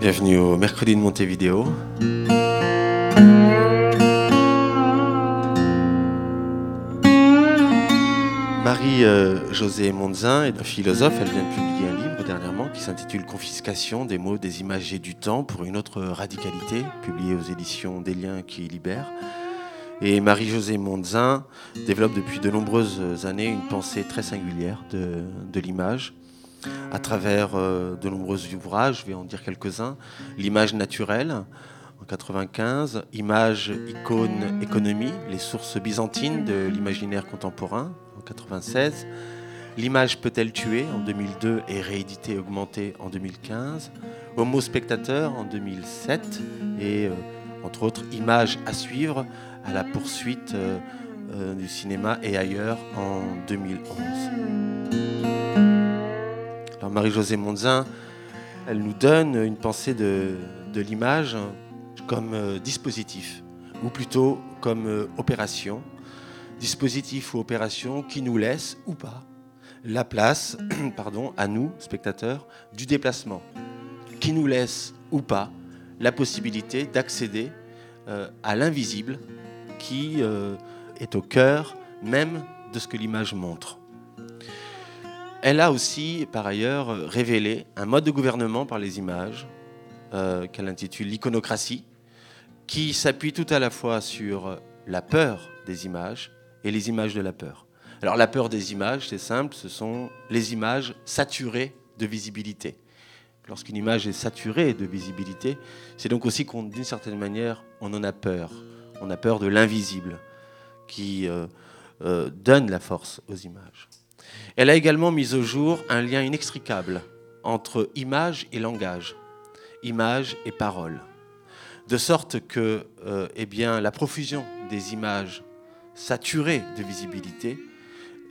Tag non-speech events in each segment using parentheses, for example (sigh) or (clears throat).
Bienvenue au mercredi de Montevideo. Marie-Josée Monzin est philosophe. Elle vient de publier un livre dernièrement qui s'intitule Confiscation des mots, des images et du temps pour une autre radicalité, publié aux éditions Des liens qui libèrent. Et Marie-Josée Monzin développe depuis de nombreuses années une pensée très singulière de l'image à travers euh, de nombreux ouvrages, je vais en dire quelques-uns. L'image naturelle en 95, Image, icône, économie, les sources byzantines de l'imaginaire contemporain en 96. L'image peut-elle tuer en 2002 et réédité et augmentée en 2015. Homo spectateur en 2007 et euh, entre autres Image à suivre à la poursuite euh, du cinéma et ailleurs en 2011. Marie-Josée Monzin, elle nous donne une pensée de, l'image comme euh, dispositif, ou plutôt comme euh, opération, dispositif ou opération qui nous laisse ou pas la place, (clears throat) pardon, à nous, spectateurs, du déplacement, qui nous laisse ou pas la possibilité d'accéder euh, à l'invisible qui est au cœur même de ce que l'image montre. Elle a aussi, par ailleurs, révélé un mode de gouvernement par les images euh, qu'elle intitule l'iconocratie, qui s'appuie tout à la fois sur la peur des images et les images de la peur. Alors la peur des images, c'est simple, ce sont les images saturées de visibilité. Lorsqu'une image est saturée de visibilité, c'est donc aussi qu'on, d'une certaine manière, on en a peur. On a peur de l'invisible qui euh, euh, donne la force aux images. Elle a également mis au jour un lien inextricable entre image et langage, image et parole, de sorte que euh, eh bien, la profusion des images saturées de visibilité,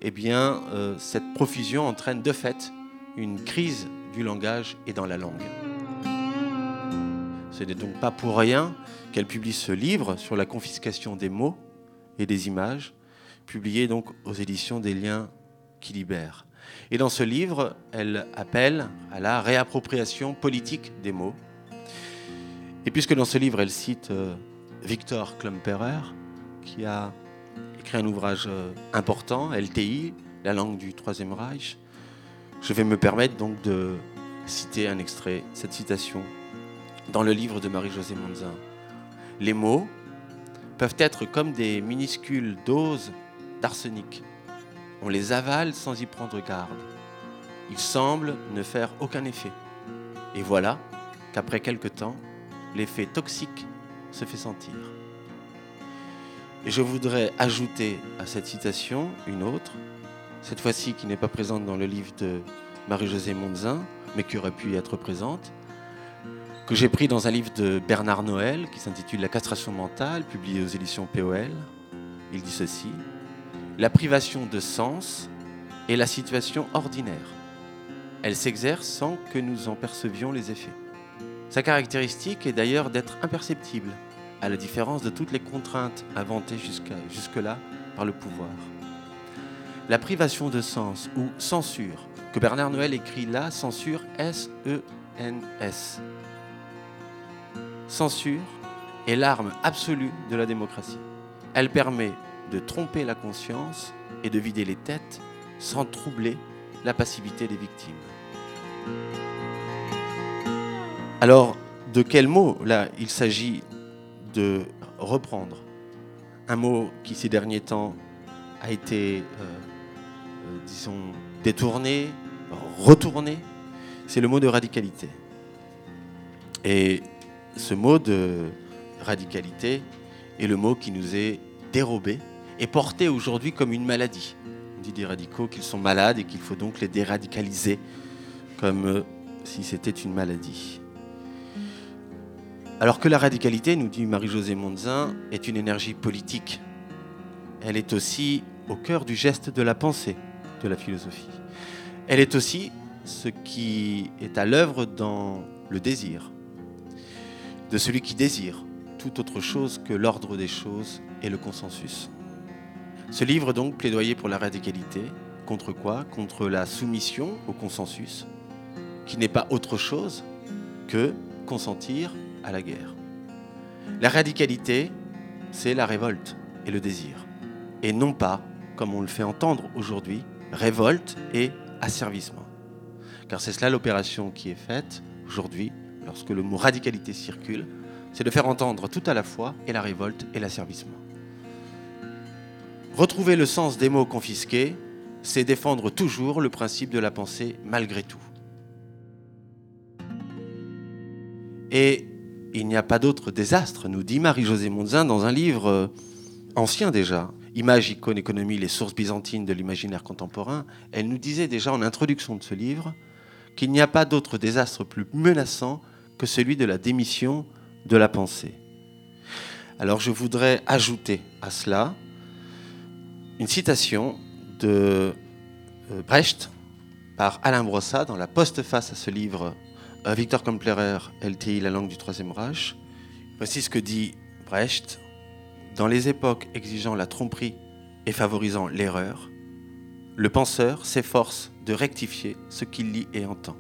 eh bien, euh, cette profusion entraîne de fait une crise du langage et dans la langue. Ce n'est donc pas pour rien qu'elle publie ce livre sur la confiscation des mots et des images, publié donc aux éditions des liens qui libère. Et dans ce livre, elle appelle à la réappropriation politique des mots. Et puisque dans ce livre, elle cite euh, Victor Klemperer, qui a écrit un ouvrage euh, important, LTI, la langue du Troisième Reich, je vais me permettre donc de citer un extrait, cette citation, dans le livre de Marie-Josée Monzin. Les mots peuvent être comme des minuscules doses d'arsenic on les avale sans y prendre garde. Ils semblent ne faire aucun effet. Et voilà qu'après quelque temps, l'effet toxique se fait sentir. Et je voudrais ajouter à cette citation une autre, cette fois-ci qui n'est pas présente dans le livre de Marie-Josée Monzin, mais qui aurait pu y être présente, que j'ai pris dans un livre de Bernard Noël qui s'intitule La castration mentale, publié aux éditions POL. Il dit ceci la privation de sens est la situation ordinaire. Elle s'exerce sans que nous en percevions les effets. Sa caractéristique est d'ailleurs d'être imperceptible, à la différence de toutes les contraintes inventées jusque-là par le pouvoir. La privation de sens ou censure, que Bernard Noël écrit là, censure S-E-N-S. E censure est l'arme absolue de la démocratie. Elle permet de tromper la conscience et de vider les têtes sans troubler la passivité des victimes. Alors, de quel mot là il s'agit de reprendre Un mot qui ces derniers temps a été, euh, euh, disons, détourné, retourné, c'est le mot de radicalité. Et ce mot de radicalité est le mot qui nous est dérobé est porté aujourd'hui comme une maladie. On dit des radicaux qu'ils sont malades et qu'il faut donc les déradicaliser comme euh, si c'était une maladie. Alors que la radicalité, nous dit Marie-Josée Monzin, est une énergie politique. Elle est aussi au cœur du geste de la pensée de la philosophie. Elle est aussi ce qui est à l'œuvre dans le désir, de celui qui désire tout autre chose que l'ordre des choses et le consensus. Ce livre donc plaidoyer pour la radicalité. Contre quoi? Contre la soumission au consensus, qui n'est pas autre chose que consentir à la guerre. La radicalité, c'est la révolte et le désir, et non pas, comme on le fait entendre aujourd'hui, révolte et asservissement. Car c'est cela l'opération qui est faite aujourd'hui lorsque le mot radicalité circule, c'est de faire entendre tout à la fois et la révolte et l'asservissement. Retrouver le sens des mots confisqués, c'est défendre toujours le principe de la pensée malgré tout. Et il n'y a pas d'autre désastre, nous dit Marie-Josée Monzin dans un livre euh, ancien déjà, Image, icône, économie, les sources byzantines de l'imaginaire contemporain. Elle nous disait déjà en introduction de ce livre qu'il n'y a pas d'autre désastre plus menaçant que celui de la démission de la pensée. Alors je voudrais ajouter à cela une citation de euh, Brecht par Alain Brossat dans la postface à ce livre euh, Victor Komplerer, LTI, la langue du Troisième Reich. Voici ce que dit Brecht. Dans les époques exigeant la tromperie et favorisant l'erreur, le penseur s'efforce de rectifier ce qu'il lit et entend.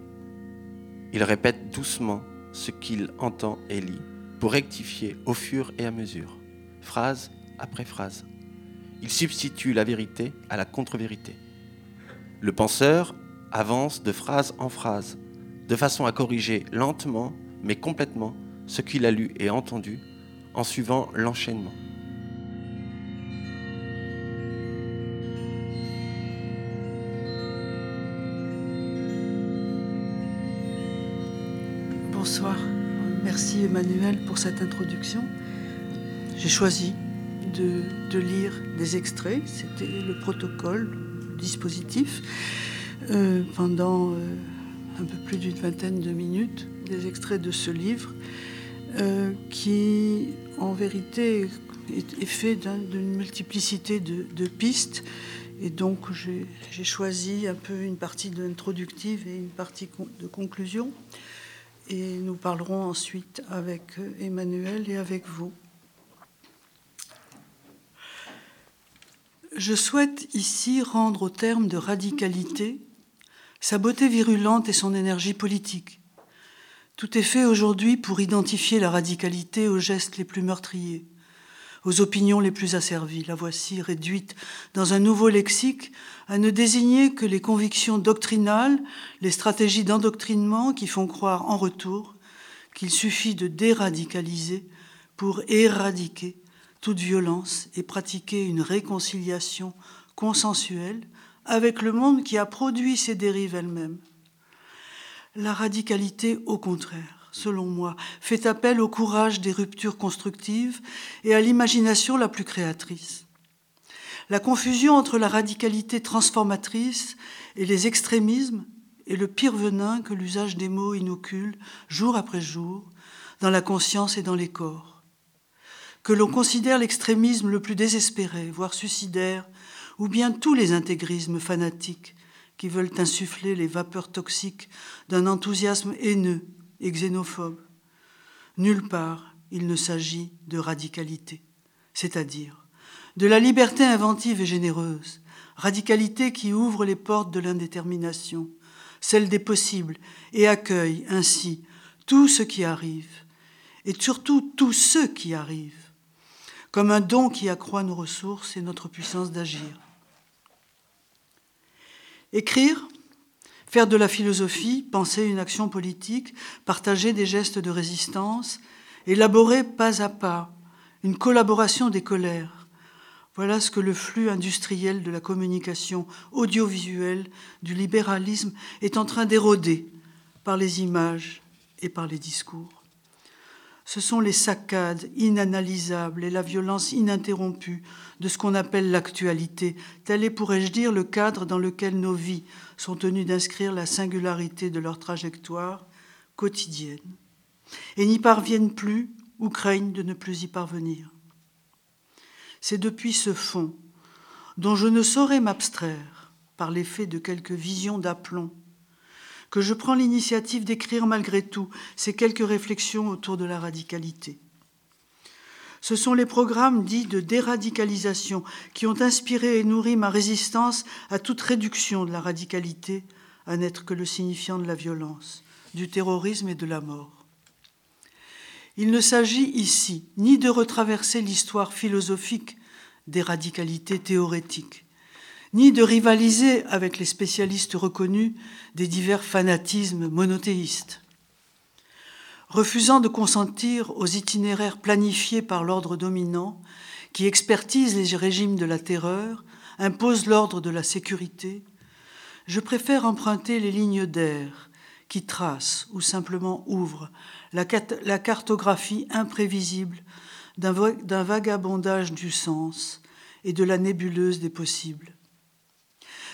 Il répète doucement ce qu'il entend et lit pour rectifier au fur et à mesure, phrase après phrase. Il substitue la vérité à la contre-vérité. Le penseur avance de phrase en phrase, de façon à corriger lentement, mais complètement, ce qu'il a lu et entendu, en suivant l'enchaînement. Bonsoir. Merci Emmanuel pour cette introduction. J'ai choisi de, lire des extraits, c'était le protocole, le dispositif, euh, pendant euh, un peu plus d'une vingtaine de minutes, des extraits de ce livre, euh, qui en vérité est, fait d'une multiplicité de, pistes. Et donc j'ai choisi un peu une partie introductive et une partie de conclusion. Et nous parlerons ensuite avec Emmanuel et avec vous. Je souhaite ici rendre au terme de radicalité sa beauté virulente et son énergie politique. Tout est fait aujourd'hui pour identifier la radicalité aux gestes les plus meurtriers, aux opinions les plus asservies. La voici réduite dans un nouveau lexique à ne désigner que les convictions doctrinales, les stratégies d'endoctrinement qui font croire en retour qu'il suffit de déradicaliser pour éradiquer toute violence et pratiquer une réconciliation consensuelle avec le monde qui a produit ces dérives elles-mêmes. La radicalité, au contraire, selon moi, fait appel au courage des ruptures constructives et à l'imagination la plus créatrice. La confusion entre la radicalité transformatrice et les extrémismes est le pire venin que l'usage des mots inocule jour après jour dans la conscience et dans les corps que l'on considère l'extrémisme le plus désespéré, voire suicidaire, ou bien tous les intégrismes fanatiques qui veulent insuffler les vapeurs toxiques d'un enthousiasme haineux et xénophobe. Nulle part il ne s'agit de radicalité, c'est-à-dire de la liberté inventive et généreuse, radicalité qui ouvre les portes de l'indétermination, celle des possibles, et accueille ainsi tout ce qui arrive, et surtout tous ceux qui arrivent, comme un don qui accroît nos ressources et notre puissance d'agir. Écrire, faire de la philosophie, penser une action politique, partager des gestes de résistance, élaborer pas à pas une collaboration des colères. Voilà ce que le flux industriel de la communication audiovisuelle, du libéralisme, est en train d'éroder par les images et par les discours ce sont les saccades inanalysables et la violence ininterrompue de ce qu'on appelle l'actualité. Tel est, pourrais-je dire, le cadre dans lequel nos vies sont tenues d'inscrire la singularité de leur trajectoire quotidienne, et n'y parviennent plus ou craignent de ne plus y parvenir. C'est depuis ce fond, dont je ne saurais m'abstraire par l'effet de quelques visions d'aplomb, que je prends l'initiative d'écrire malgré tout ces quelques réflexions autour de la radicalité. Ce sont les programmes dits de déradicalisation qui ont inspiré et nourri ma résistance à toute réduction de la radicalité à n'être que le signifiant de la violence, du terrorisme et de la mort. Il ne s'agit ici ni de retraverser l'histoire philosophique des radicalités théorétiques, ni de rivaliser avec les spécialistes reconnus des divers fanatismes monothéistes. Refusant de consentir aux itinéraires planifiés par l'ordre dominant, qui expertise les régimes de la terreur, impose l'ordre de la sécurité, je préfère emprunter les lignes d'air qui tracent ou simplement ouvrent la, cartographie imprévisible d'un vagabondage du sens et de la nébuleuse des possibles.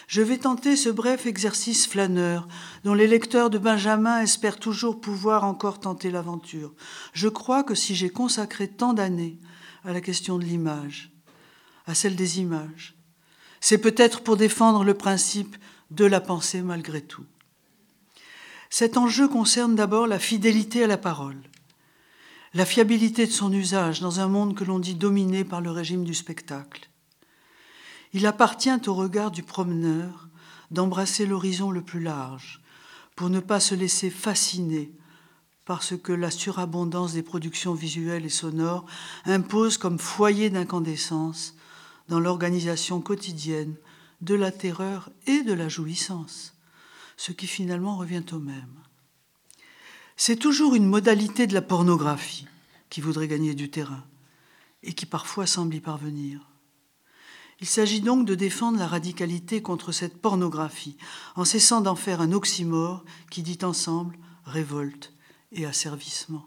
Je vais tenter ce bref exercice flâneur dont les lecteurs de Benjamin espèrent toujours pouvoir encore tenter l'aventure. Je crois que si j'ai consacré tant d'années à la question de l'image, à celle des images, c'est peut-être pour défendre le principe de la pensée malgré tout. Cet enjeu concerne d'abord la fidélité à la parole, la fiabilité de son usage dans un monde que l'on dit dominé par le régime du spectacle. Il appartient au regard du promeneur d'embrasser l'horizon le plus large pour ne pas se laisser fasciner par ce que la surabondance des productions visuelles et sonores impose comme foyer d'incandescence dans l'organisation quotidienne de la terreur et de la jouissance ce qui finalement revient au même. C'est toujours une modalité de la pornographie qui voudrait gagner du terrain et qui parfois semble y parvenir. Il s'agit donc de défendre la radicalité contre cette pornographie en cessant d'en faire un oxymore qui dit ensemble révolte et asservissement.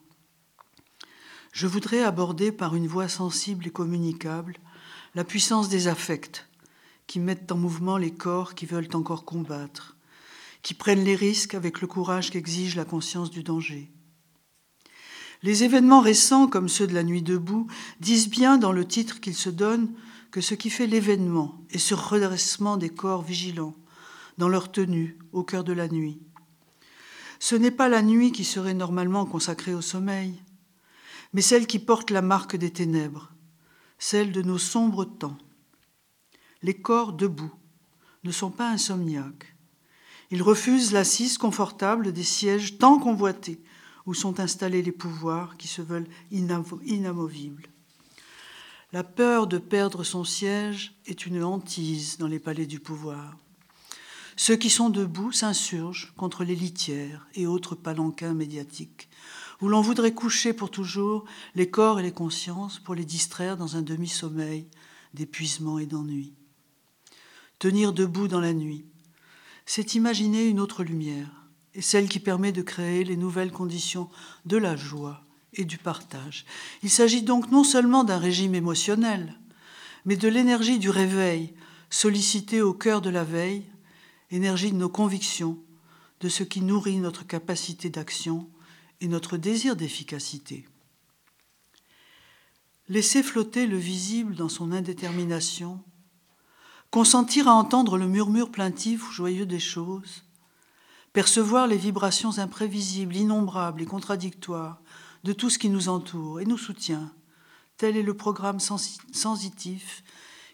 Je voudrais aborder par une voix sensible et communicable la puissance des affects qui mettent en mouvement les corps qui veulent encore combattre, qui prennent les risques avec le courage qu'exige la conscience du danger. Les événements récents, comme ceux de la nuit debout, disent bien dans le titre qu'ils se donnent que ce qui fait l'événement est ce redressement des corps vigilants, dans leur tenue, au cœur de la nuit. Ce n'est pas la nuit qui serait normalement consacrée au sommeil, mais celle qui porte la marque des ténèbres, celle de nos sombres temps. Les corps debout ne sont pas insomniaques. Ils refusent l'assise confortable des sièges tant convoités où sont installés les pouvoirs qui se veulent inamovibles. La peur de perdre son siège est une hantise dans les palais du pouvoir. Ceux qui sont debout s'insurgent contre les litières et autres palanquins médiatiques, où l'on voudrait coucher pour toujours les corps et les consciences pour les distraire dans un demi-sommeil d'épuisement et d'ennui. Tenir debout dans la nuit, c'est imaginer une autre lumière, et celle qui permet de créer les nouvelles conditions de la joie et du partage. Il s'agit donc non seulement d'un régime émotionnel, mais de l'énergie du réveil, sollicitée au cœur de la veille, énergie de nos convictions, de ce qui nourrit notre capacité d'action et notre désir d'efficacité. Laisser flotter le visible dans son indétermination consentir à entendre le murmure plaintif ou joyeux des choses, percevoir les vibrations imprévisibles, innombrables et contradictoires de tout ce qui nous entoure et nous soutient, tel est le programme sensitif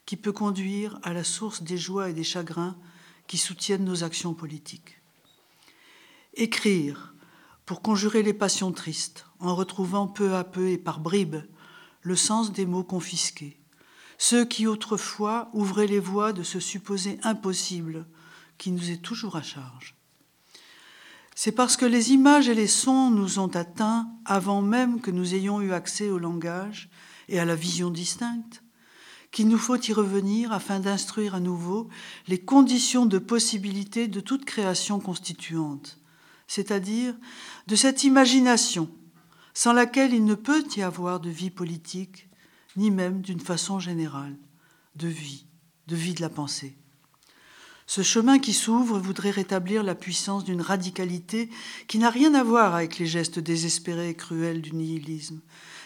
qui peut conduire à la source des joies et des chagrins qui soutiennent nos actions politiques. Écrire pour conjurer les passions tristes en retrouvant peu à peu et par bribes le sens des mots confisqués ceux qui autrefois ouvraient les voies de ce supposé impossible qui nous est toujours à charge. C'est parce que les images et les sons nous ont atteints avant même que nous ayons eu accès au langage et à la vision distincte qu'il nous faut y revenir afin d'instruire à nouveau les conditions de possibilité de toute création constituante, c'est-à-dire de cette imagination sans laquelle il ne peut y avoir de vie politique, ni même d'une façon générale, de vie, de vie de la pensée. Ce chemin qui s'ouvre voudrait rétablir la puissance d'une radicalité qui n'a rien à voir avec les gestes désespérés et cruels du nihilisme,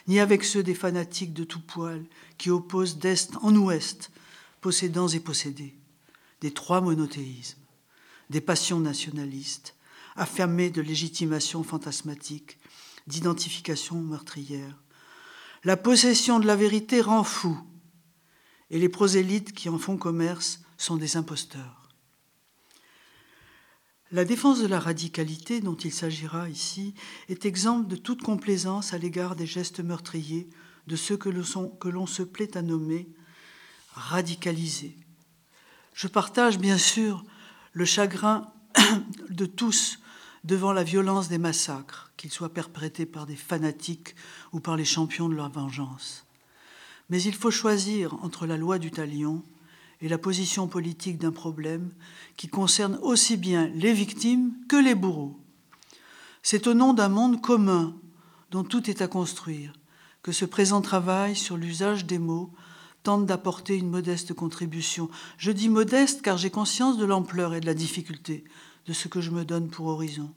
ni avec ceux des fanatiques de tout poil qui opposent d'est en ouest, possédants et possédés, des trois monothéismes, des passions nationalistes, affamées de légitimation fantasmatique, d'identification meurtrière, la possession de la vérité rend fou, et les prosélytes qui en font commerce sont des imposteurs. La défense de la radicalité dont il s'agira ici est exempte de toute complaisance à l'égard des gestes meurtriers de ceux que l'on se plaît à nommer radicalisés. Je partage bien sûr le chagrin (clears throat) de tous devant la violence des massacres, qu'ils soient perprétés par des fanatiques ou par les champions de leur vengeance. Mais il faut choisir entre la loi du talion et la position politique d'un problème qui concerne aussi bien les victimes que les bourreaux. C'est au nom d'un monde commun dont tout est à construire que ce présent travail sur l'usage des mots tente d'apporter une modeste contribution. Je dis modeste car j'ai conscience de l'ampleur et de la difficulté de ce que je me donne pour horizon.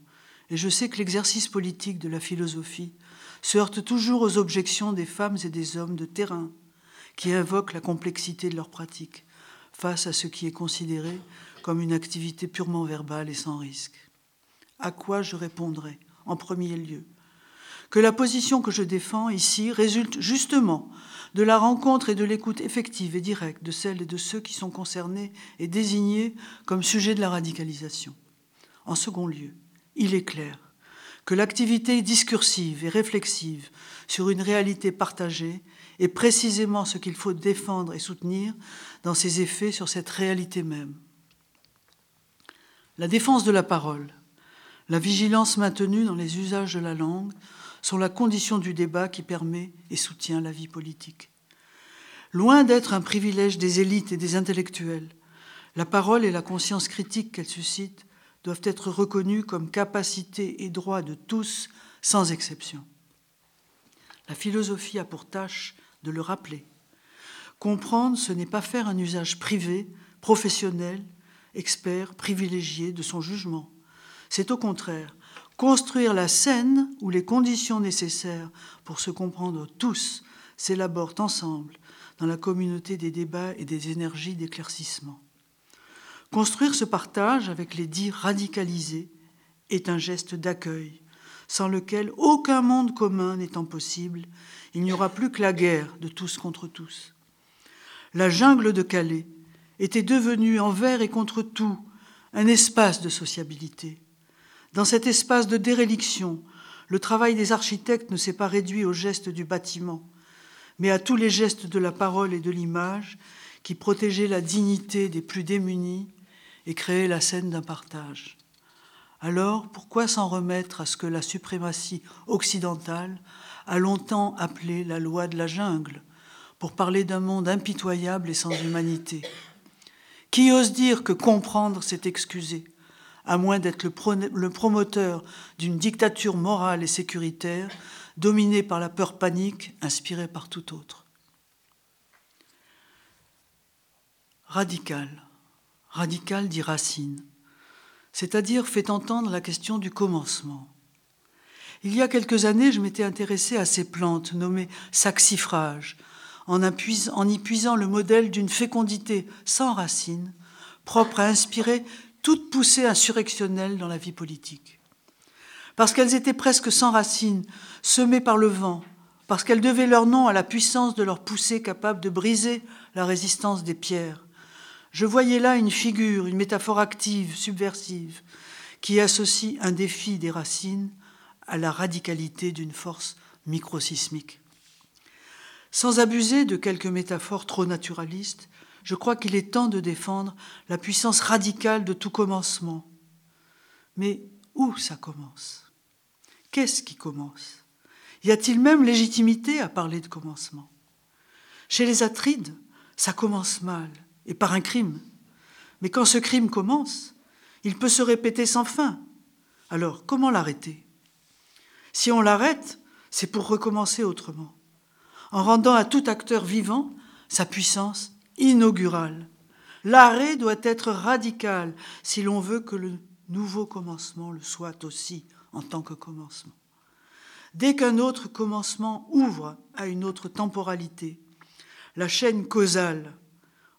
Et je sais que l'exercice politique de la philosophie se heurte toujours aux objections des femmes et des hommes de terrain qui invoquent la complexité de leur pratique face à ce qui est considéré comme une activité purement verbale et sans risque. À quoi je répondrai en premier lieu? Que la position que je défends ici résulte justement de la rencontre et de l'écoute effective et directe de celles et de ceux qui sont concernés et désignés comme sujet de la radicalisation. En second lieu, il est clair que l'activité discursive et réflexive sur une réalité partagée est précisément ce qu'il faut défendre et soutenir dans ses effets sur cette réalité même. La défense de la parole, la vigilance maintenue dans les usages de la langue sont la condition du débat qui permet et soutient la vie politique. Loin d'être un privilège des élites et des intellectuels, la parole et la conscience critique qu'elle suscite doivent être reconnues comme capacité et droit de tous, sans exception. La philosophie a pour tâche de le rappeler. Comprendre, ce n'est pas faire un usage privé, professionnel, expert, privilégié de son jugement. C'est au contraire construire la scène où les conditions nécessaires pour se comprendre tous s'élaborent ensemble dans la communauté des débats et des énergies d'éclaircissement. Construire ce partage avec les dits radicalisés est un geste d'accueil, sans lequel aucun monde commun n'étant possible, il n'y aura plus que la guerre de tous contre tous. La jungle de Calais était devenue envers et contre tout un espace de sociabilité. Dans cet espace de déréliction, le travail des architectes ne s'est pas réduit aux gestes du bâtiment, mais à tous les gestes de la parole et de l'image qui protégeaient la dignité des plus démunis et créaient la scène d'un partage. Alors, pourquoi s'en remettre à ce que la suprématie occidentale a longtemps appelé la loi de la jungle, pour parler d'un monde impitoyable et sans humanité? Qui ose dire que comprendre, c'est excuser à moins d'être le promoteur d'une dictature morale et sécuritaire dominée par la peur panique inspirée par tout autre? Radical. Radical dit Racine, c'est-à-dire fait entendre la question du commencement. Il y a quelques années, je m'étais intéressé à ces plantes nommées saxifrages, en, en y puisant le modèle d'une fécondité sans racines, propre à inspirer toute poussée insurrectionnelle dans la vie politique. Parce qu'elles étaient presque sans racines, semées par le vent, parce qu'elles devaient leur nom à la puissance de leur poussée capable de briser la résistance des pierres. Je voyais là une figure, une métaphore active, subversive, qui associe un défi des racines à la radicalité d'une force microsismique. Sans abuser de quelques métaphores trop naturalistes, je crois qu'il est temps de défendre la puissance radicale de tout commencement. Mais où ça commence? Qu'est-ce qui commence? Y a-t-il même légitimité à parler de commencement? Chez les Atrides, ça commence mal, et par un crime. Mais quand ce crime commence, il peut se répéter sans fin. Alors, comment l'arrêter? Si on l'arrête, c'est pour recommencer autrement, en rendant à tout acteur vivant sa puissance inaugural. L'arrêt doit être radical si l'on veut que le nouveau commencement le soit aussi en tant que commencement. Dès qu'un autre commencement ouvre à une autre temporalité, la chaîne causale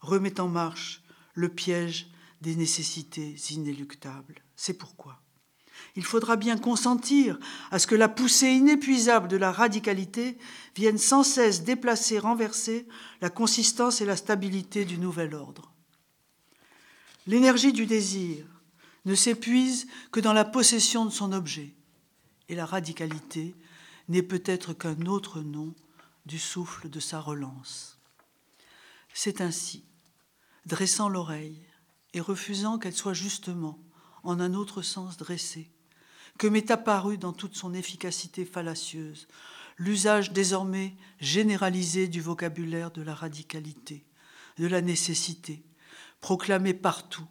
remet en marche le piège des nécessités inéluctables. C'est pourquoi il faudra bien consentir à ce que la poussée inépuisable de la radicalité vienne sans cesse déplacer, renverser la consistance et la stabilité du nouvel ordre. L'énergie du désir, ne s'épuise que dans la possession de son objet, et la radicalité n'est peut-être qu'un autre nom du souffle de sa relance. C'est ainsi, dressant l'oreille et refusant qu'elle soit justement, en un autre sens dressée, que m'est apparu dans toute son efficacité fallacieuse l'usage désormais généralisé du vocabulaire de la radicalité, de la nécessité, proclamé partout,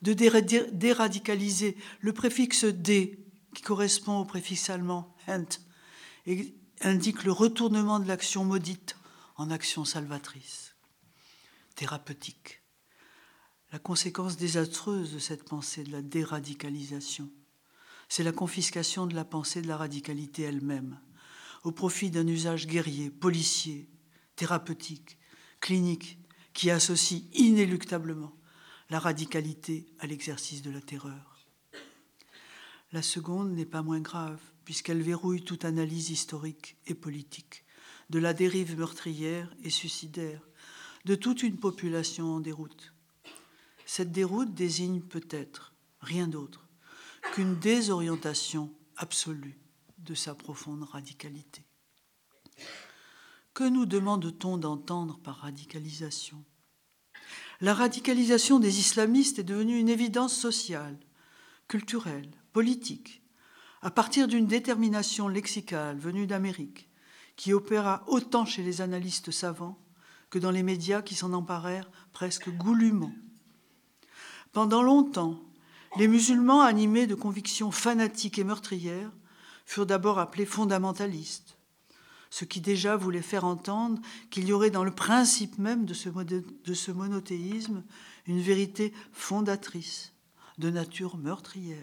de déradicaliser le préfixe dé qui correspond au préfixe allemand ent et indique le retournement de l'action maudite en action salvatrice, thérapeutique. La conséquence désastreuse de cette pensée de la déradicalisation, c'est la confiscation de la pensée de la radicalité elle-même, au profit d'un usage guerrier, policier, thérapeutique, clinique, qui associe inéluctablement la radicalité à l'exercice de la terreur. La seconde n'est pas moins grave, puisqu'elle verrouille toute analyse historique et politique de la dérive meurtrière et suicidaire de toute une population en déroute. Cette déroute désigne peut-être rien d'autre qu'une désorientation absolue de sa profonde radicalité. Que nous demande-t-on d'entendre par radicalisation? La radicalisation des islamistes est devenue une évidence sociale, culturelle, politique, à partir d'une détermination lexicale venue d'Amérique, qui opéra autant chez les analystes savants que dans les médias qui s'en emparèrent presque goulûment. Pendant longtemps, les musulmans animés de convictions fanatiques et meurtrières furent d'abord appelés fondamentalistes, ce qui déjà voulait faire entendre qu'il y aurait dans le principe même de ce, monothéisme une vérité fondatrice, de nature meurtrière.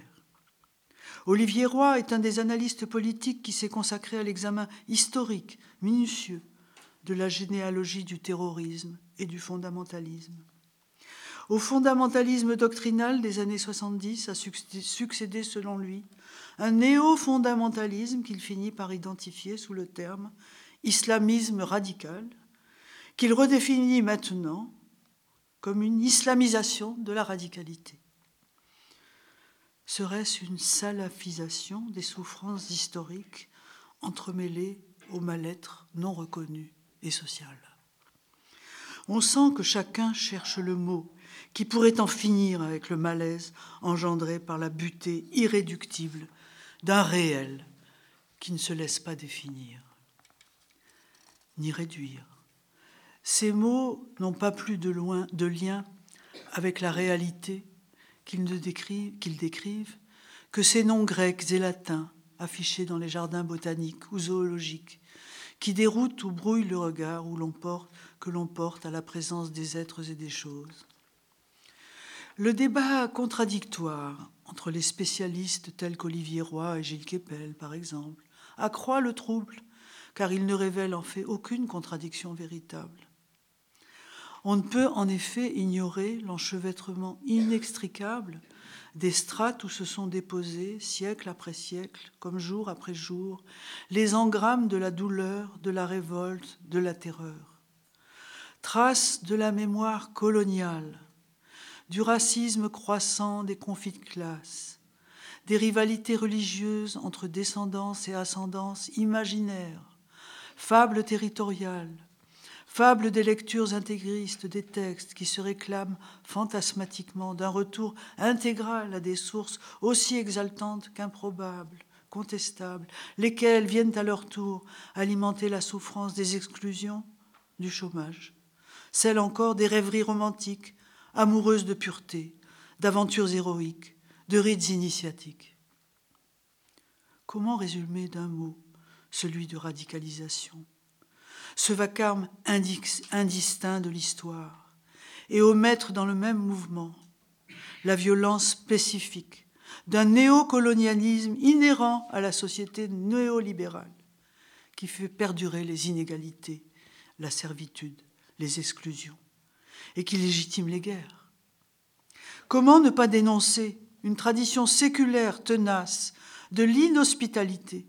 Olivier Roy est un des analystes politiques qui s'est consacré à l'examen historique, minutieux, de la généalogie du terrorisme et du fondamentalisme. Au fondamentalisme doctrinal des années 70 a succédé, selon lui, un néo-fondamentalisme qu'il finit par identifier sous le terme islamisme radical, qu'il redéfinit maintenant comme une islamisation de la radicalité. Serait-ce une salafisation des souffrances historiques entremêlées au mal-être non reconnu et social? On sent que chacun cherche le mot qui pourrait en finir avec le malaise engendré par la butée irréductible d'un réel qui ne se laisse pas définir ni réduire. Ces mots n'ont pas plus de, lien avec la réalité qu'ils décrivent, décrivent que ces noms grecs et latins affichés dans les jardins botaniques ou zoologiques, qui déroutent ou brouillent le regard où que l'on porte à la présence des êtres et des choses. Le débat contradictoire entre les spécialistes tels qu'Olivier Roy et Gilles Kepel, par exemple, accroît le trouble, car il ne révèle en fait aucune contradiction véritable. On ne peut en effet ignorer l'enchevêtrement inextricable des strates où se sont déposés, siècle après siècle, comme jour après jour, les engrammes de la douleur, de la révolte, de la terreur. Traces de la mémoire coloniale, du racisme croissant des conflits de classe, des rivalités religieuses entre descendance et ascendance imaginaires, fables territoriales, fables des lectures intégristes des textes qui se réclament fantasmatiquement d'un retour intégral à des sources aussi exaltantes qu'improbables, contestables, lesquelles viennent à leur tour alimenter la souffrance des exclusions, du chômage, celle encore des rêveries romantiques amoureuse de pureté, d'aventures héroïques, de rites initiatiques. Comment résumer d'un mot celui de radicalisation? Ce vacarme indistinct de l'histoire, et omettre dans le même mouvement la violence spécifique d'un néocolonialisme inhérent à la société néolibérale qui fait perdurer les inégalités, la servitude, les exclusions et qui légitime les guerres. Comment ne pas dénoncer une tradition séculaire tenace de l'inhospitalité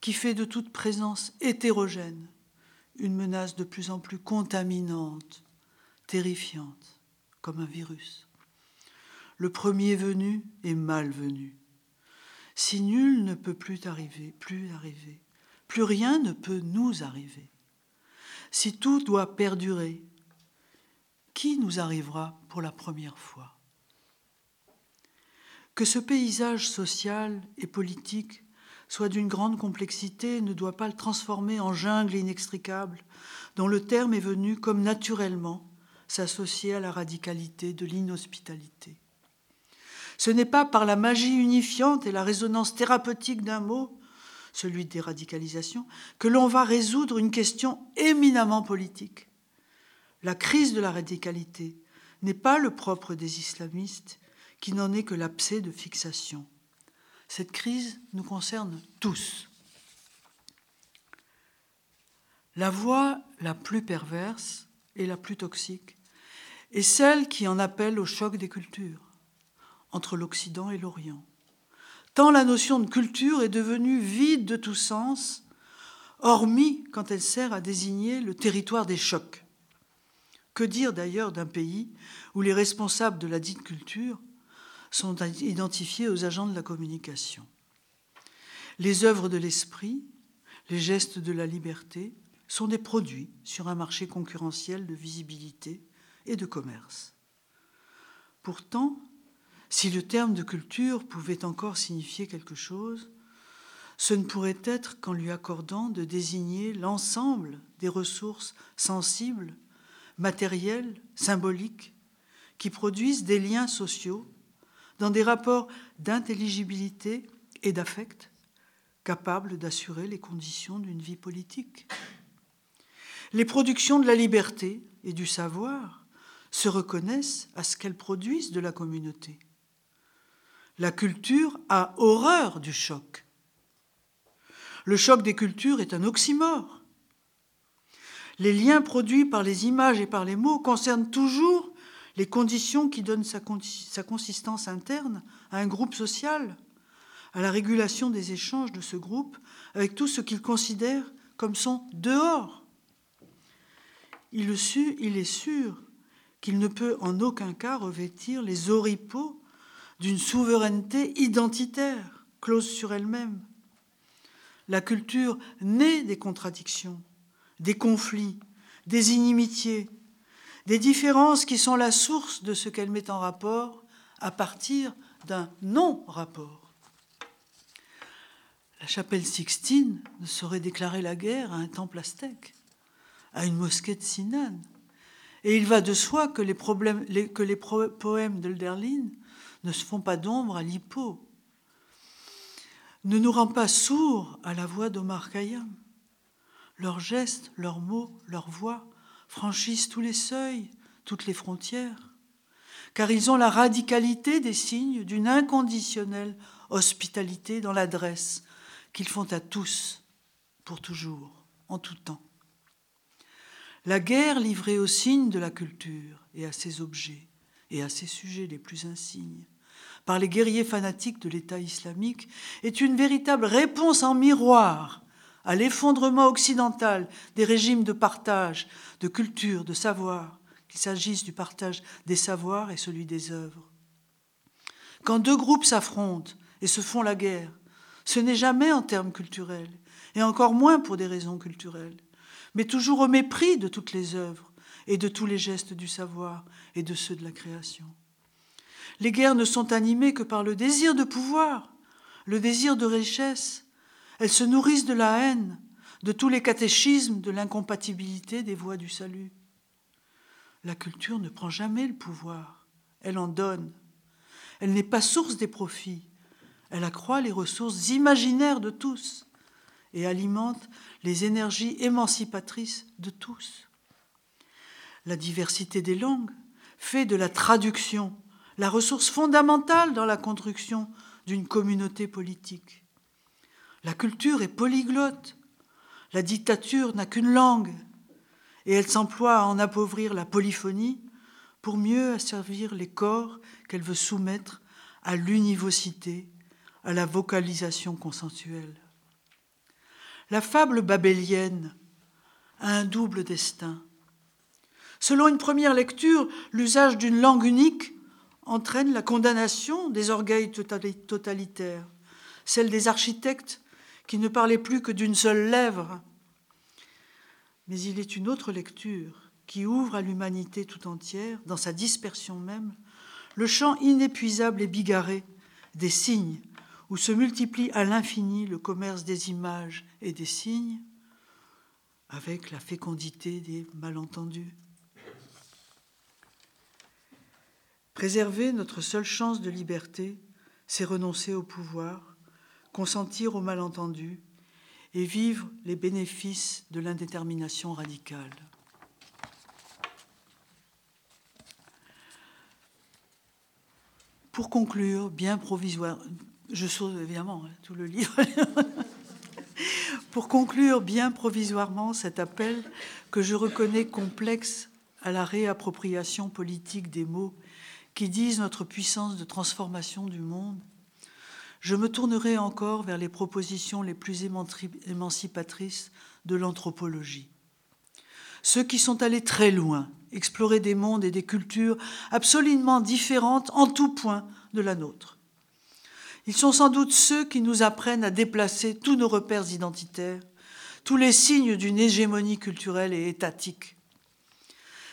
qui fait de toute présence hétérogène une menace de plus en plus contaminante, terrifiante, comme un virus? Le premier venu est mal venu. Si nul ne peut plus arriver, plus arriver, plus rien ne peut nous arriver. Si tout doit perdurer, qui nous arrivera pour la première fois? Que ce paysage social et politique soit d'une grande complexité ne doit pas le transformer en jungle inextricable, dont le terme est venu comme naturellement s'associer à la radicalité de l'inhospitalité. Ce n'est pas par la magie unifiante et la résonance thérapeutique d'un mot, celui des radicalisations, que l'on va résoudre une question éminemment politique. La crise de la radicalité n'est pas le propre des islamistes, qui n'en est que l'abcès de fixation. Cette crise nous concerne tous. La voie la plus perverse et la plus toxique est celle qui en appelle au choc des cultures entre l'Occident et l'Orient. Tant la notion de culture est devenue vide de tout sens, hormis quand elle sert à désigner le territoire des chocs. Que dire d'ailleurs d'un pays où les responsables de la dite culture sont identifiés aux agents de la communication? Les œuvres de l'esprit, les gestes de la liberté sont des produits sur un marché concurrentiel de visibilité et de commerce. Pourtant, si le terme de culture pouvait encore signifier quelque chose, ce ne pourrait être qu'en lui accordant de désigner l'ensemble des ressources sensibles, matérielles, symboliques, qui produisent des liens sociaux dans des rapports d'intelligibilité et d'affect capables d'assurer les conditions d'une vie politique. Les productions de la liberté et du savoir se reconnaissent à ce qu'elles produisent de la communauté. La culture a horreur du choc. Le choc des cultures est un oxymore. Les liens produits par les images et par les mots concernent toujours les conditions qui donnent sa, consistance interne à un groupe social, à la régulation des échanges de ce groupe avec tout ce qu'il considère comme son dehors. Il, il est sûr qu'il ne peut en aucun cas revêtir les oripeaux d'une souveraineté identitaire, close sur elle-même. La culture naît des contradictions, des conflits, des inimitiés, des différences qui sont la source de ce qu'elle met en rapport à partir d'un non-rapport. La chapelle Sixtine ne saurait déclarer la guerre à un temple aztèque, à une mosquée de Sinan. Et il va de soi que les, problèmes, que les poèmes d'Elderlin ne se font pas d'ombre à l'hippo, ne nous rend pas sourds à la voix d'Omar Khayyam. Leurs gestes, leurs mots, leurs voix franchissent tous les seuils, toutes les frontières, car ils ont la radicalité des signes d'une inconditionnelle hospitalité dans l'adresse qu'ils font à tous, pour toujours, en tout temps. La guerre livrée aux signes de la culture et à ses objets et à ses sujets les plus insignes par les guerriers fanatiques de l'État islamique est une véritable réponse en miroir à l'effondrement occidental des régimes de partage, de culture, de savoir, qu'il s'agisse du partage des savoirs et celui des œuvres. Quand deux groupes s'affrontent et se font la guerre, ce n'est jamais en termes culturels, et encore moins pour des raisons culturelles, mais toujours au mépris de toutes les œuvres et de tous les gestes du savoir et de ceux de la création. Les guerres ne sont animées que par le désir de pouvoir, le désir de richesse. Elles se nourrissent de la haine, de tous les catéchismes de l'incompatibilité des voies du salut. La culture ne prend jamais le pouvoir, elle en donne. Elle n'est pas source des profits, elle accroît les ressources imaginaires de tous et alimente les énergies émancipatrices de tous. La diversité des langues fait de la traduction la ressource fondamentale dans la construction d'une communauté politique. La culture est polyglotte. La dictature n'a qu'une langue et elle s'emploie à en appauvrir la polyphonie pour mieux asservir les corps qu'elle veut soumettre à l'univocité, à la vocalisation consensuelle. La fable babélienne a un double destin. Selon une première lecture, l'usage d'une langue unique entraîne la condamnation des orgueils totalitaires, celle des architectes qui ne parlaient plus que d'une seule lèvre. Mais il est une autre lecture qui ouvre à l'humanité tout entière, dans sa dispersion même, le champ inépuisable et bigarré des signes, où se multiplie à l'infini le commerce des images et des signes, avec la fécondité des malentendus. Préserver notre seule chance de liberté, c'est renoncer au pouvoir, consentir au malentendu et vivre les bénéfices de l'indétermination radicale. Pour conclure, bien provisoire, je sauve évidemment hein, tout le livre. Pour conclure bien provisoirement cet appel que je reconnais complexe à la réappropriation politique des mots qui disent notre puissance de transformation du monde, je me tournerai encore vers les propositions les plus émancipatrices de l'anthropologie. Ceux qui sont allés très loin, explorer des mondes et des cultures absolument différentes en tout point de la nôtre. Ils sont sans doute ceux qui nous apprennent à déplacer tous nos repères identitaires, tous les signes d'une hégémonie culturelle et étatique,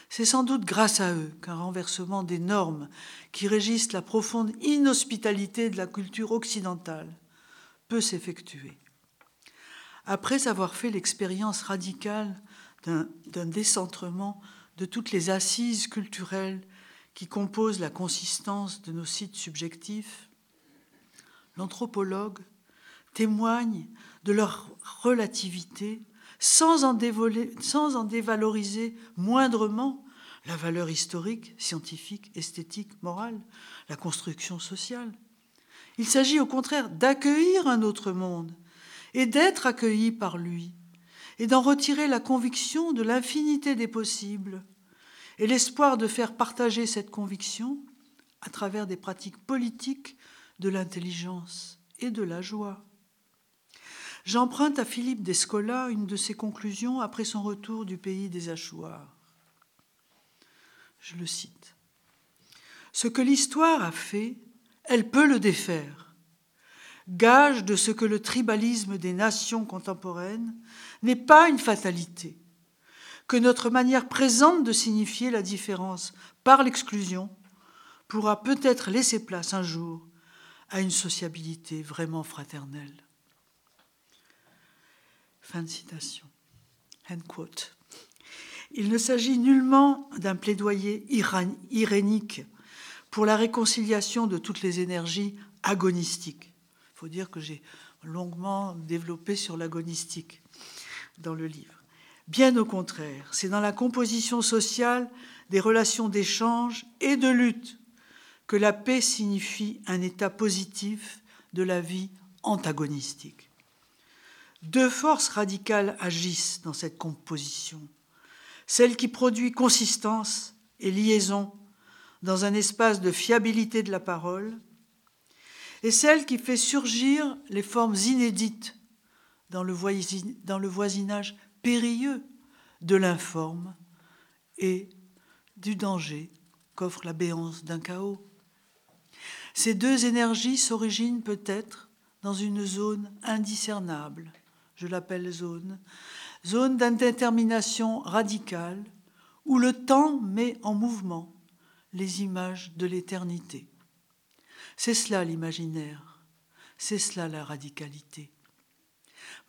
c'est sans doute grâce à eux qu'un renversement des normes qui régissent la profonde inhospitalité de la culture occidentale peut s'effectuer. Après avoir fait l'expérience radicale d'un décentrement de toutes les assises culturelles qui composent la consistance de nos sites subjectifs, l'anthropologue témoigne de leur relativité sans en, dévaloriser moindrement la valeur historique, scientifique, esthétique, morale, la construction sociale. Il s'agit au contraire d'accueillir un autre monde et d'être accueilli par lui, et d'en retirer la conviction de l'infinité des possibles et l'espoir de faire partager cette conviction à travers des pratiques politiques de l'intelligence et de la joie. J'emprunte à Philippe Descola une de ses conclusions après son retour du pays des Achoirs. Je le cite. Ce que l'histoire a fait, elle peut le défaire. Gage de ce que le tribalisme des nations contemporaines n'est pas une fatalité, que notre manière présente de signifier la différence par l'exclusion pourra peut-être laisser place un jour à une sociabilité vraiment fraternelle. Fin de citation. Il ne s'agit nullement d'un plaidoyer irénique pour la réconciliation de toutes les énergies agonistiques. Il faut dire que j'ai longuement développé sur l'agonistique dans le livre. Bien au contraire, c'est dans la composition sociale des relations d'échange et de lutte que la paix signifie un état positif de la vie antagonistique. Deux forces radicales agissent dans cette composition. Celle qui produit consistance et liaison dans un espace de fiabilité de la parole, et celle qui fait surgir les formes inédites dans le, voisinage périlleux de l'informe et du danger qu'offre la béance d'un chaos. Ces deux énergies s'originent peut-être dans une zone indiscernable je l'appelle zone, zone d'indétermination radicale, où le temps met en mouvement les images de l'éternité. C'est cela l'imaginaire, c'est cela la radicalité.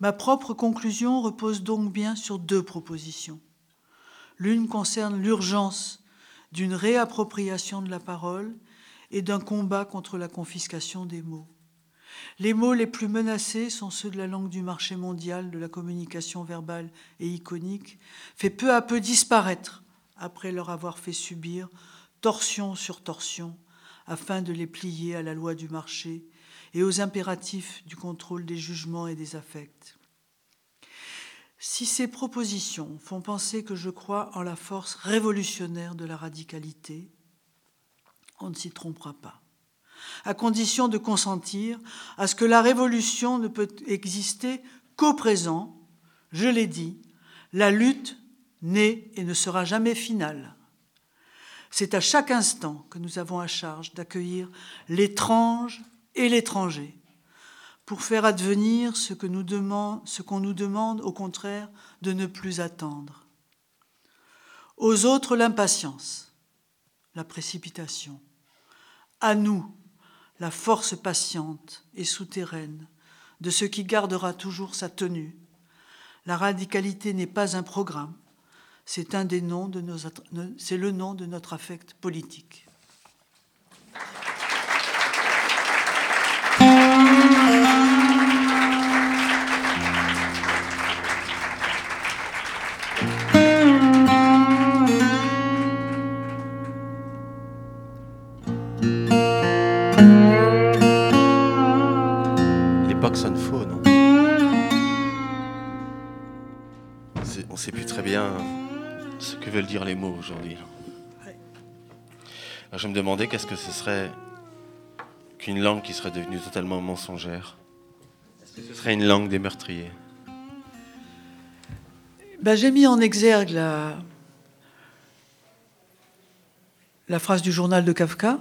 Ma propre conclusion repose donc bien sur deux propositions. L'une concerne l'urgence d'une réappropriation de la parole et d'un combat contre la confiscation des mots. Les mots les plus menacés sont ceux de la langue du marché mondial, de la communication verbale et iconique, fait peu à peu disparaître après leur avoir fait subir torsion sur torsion, afin de les plier à la loi du marché et aux impératifs du contrôle des jugements et des affects. Si ces propositions font penser que je crois en la force révolutionnaire de la radicalité, on ne s'y trompera pas à condition de consentir à ce que la révolution ne peut exister qu'au présent. Je l'ai dit, la lutte n'est et ne sera jamais finale. C'est à chaque instant que nous avons à charge d'accueillir l'étrange et l'étranger pour faire advenir ce que nous demande, ce qu'on nous demande au contraire de ne plus attendre. Aux autres l'impatience, la précipitation. À nous la force patiente et souterraine de ce qui gardera toujours sa tenue. La radicalité n'est pas un programme, c'est un des noms de nos, c'est le nom de notre affect politique. Dire les mots aujourd'hui. je me demandais qu'est-ce que ce serait qu'une langue qui serait devenue totalement mensongère. ce serait une langue des meurtriers? Ben, J'ai mis en exergue la, la phrase du journal de Kafka.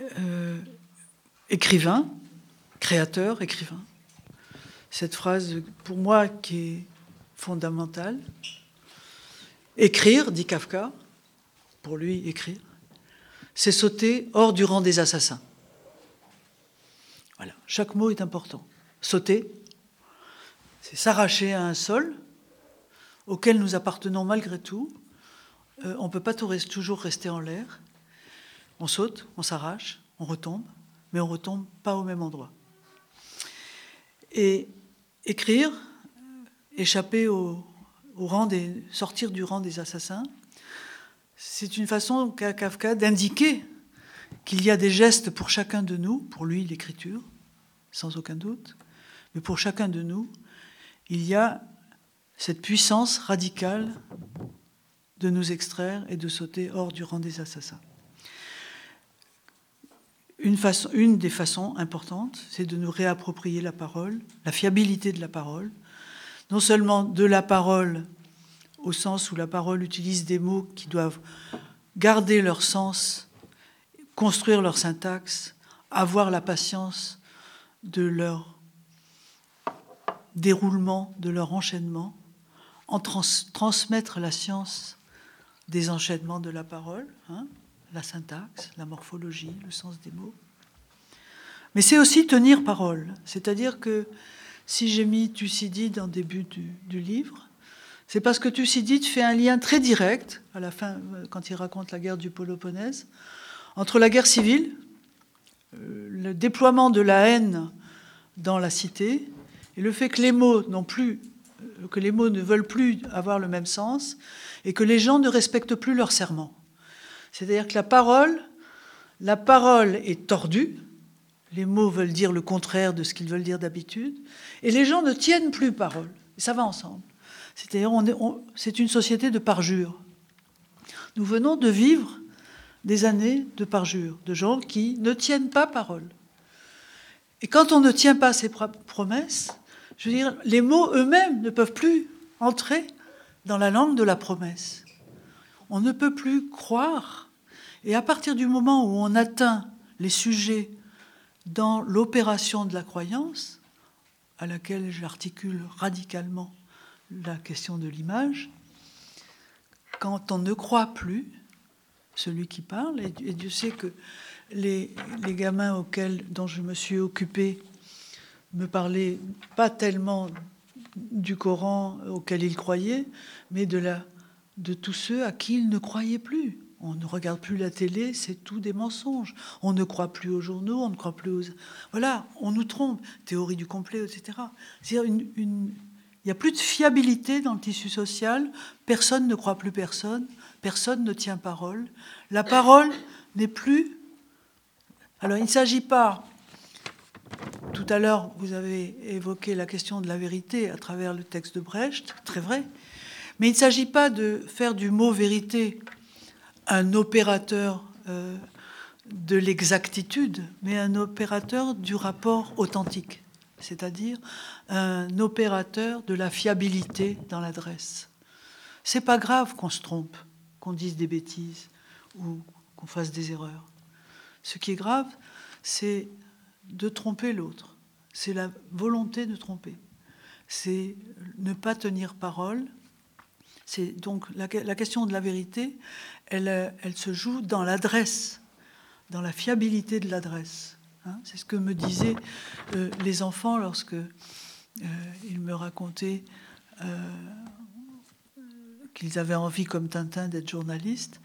Euh, écrivain, créateur, écrivain. Cette phrase, pour moi, qui est fondamentale. Écrire, dit Kafka, pour lui écrire, c'est sauter hors du rang des assassins. Voilà, chaque mot est important. Sauter, c'est s'arracher à un sol auquel nous appartenons malgré tout. Euh, on ne peut pas toujours rester en l'air. On saute, on s'arrache, on retombe, mais on retombe pas au même endroit. Et écrire, échapper au, au rang sortir du rang des assassins, c'est une façon qu'a Kafka d'indiquer qu'il y a des gestes pour chacun de nous, pour lui l'écriture, sans aucun doute, mais pour chacun de nous, il y a cette puissance radicale de nous extraire et de sauter hors du rang des assassins. Une des façons importantes, c'est de nous réapproprier la parole, la fiabilité de la parole, non seulement de la parole, au sens où la parole utilise des mots qui doivent garder leur sens, construire leur syntaxe, avoir la patience de leur déroulement, de leur enchaînement, en transmettre la science des enchaînements de la parole, hein, la syntaxe, la morphologie, le sens des mots. Mais c'est aussi tenir parole, c'est-à-dire que si j'ai mis Thucydide en début du, livre, c'est parce que Thucydide fait un lien très direct, à la fin, euh, quand il raconte la guerre du Péloponnèse, entre la guerre civile, euh, le déploiement de la haine dans la cité, et le fait que les mots n'ont plus, euh, que les mots ne veulent plus avoir le même sens, et que les gens ne respectent plus leur serment. C'est-à-dire que la parole, la parole est tordue, les mots veulent dire le contraire de ce qu'ils veulent dire d'habitude, et les gens ne tiennent plus parole. Ça va ensemble. C'est-à-dire, c'est une société de parjure. Nous venons de vivre des années de parjure, de gens qui ne tiennent pas parole. Et quand on ne tient pas ses promesses, je veux dire, les mots eux-mêmes ne peuvent plus entrer dans la langue de la promesse. On ne peut plus croire. Et à partir du moment où on atteint les sujets dans l'opération de la croyance, à laquelle j'articule radicalement la question de l'image, quand on ne croit plus celui qui parle, et, Dieu sait que les, gamins auxquels, dont je me suis occupée me parlaient pas tellement du Coran auquel ils croyaient, mais de, tous ceux à qui ils ne croyaient plus. On ne regarde plus la télé, c'est tout des mensonges. On ne croit plus aux journaux, on ne croit plus aux... Voilà, on nous trompe. Théorie du complet, etc. Il n'y a plus de fiabilité dans le tissu social. Personne ne croit plus personne. Personne ne tient parole. La parole n'est plus... Alors il ne s'agit pas... Tout à l'heure, vous avez évoqué la question de la vérité à travers le texte de Brecht, très vrai. Mais il ne s'agit pas de faire du mot vérité un opérateur euh, de l'exactitude, mais un opérateur du rapport authentique, c'est-à-dire un opérateur de la fiabilité dans l'adresse. C'est pas grave qu'on se trompe. qu'on dise des bêtises ou qu'on fasse des erreurs. Ce qui est grave, c'est de tromper l'autre. C'est la volonté de tromper. C'est ne pas tenir parole. C'est donc la, question de la vérité, elle, elle se joue dans l'adresse, dans la fiabilité de l'adresse. Hein. c'est ce que me disaient euh, les enfants lorsque euh, ils me racontaient euh, qu'ils avaient envie, comme Tintin, d'être journalistes.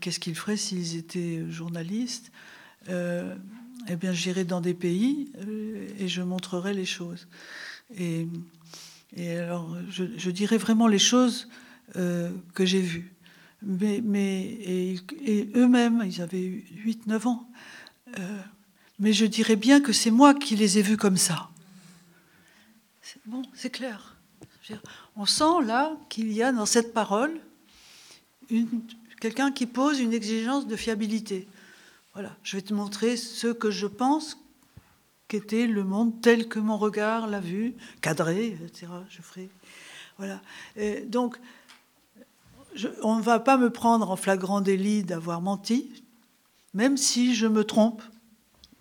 Qu'est-ce qu'ils feraient s'ils étaient journalistes? Eh bien, j'irais dans des pays et je montrerais les choses. Et, alors, je, dirais vraiment les choses que j'ai vues. Mais, et, eux-mêmes, ils avaient 8-9 ans mais je dirais bien que c'est moi qui les ai vus comme ça. Bon, c'est clair. On sent là qu'il y a dans cette parole quelqu'un qui pose une exigence de fiabilité. Voilà, je vais te montrer ce que je pense qu'était le monde tel que mon regard l'a vu, cadré, etc. Je ferai. Voilà. donc, on ne va pas me prendre en flagrant délit d'avoir menti, même si je me trompe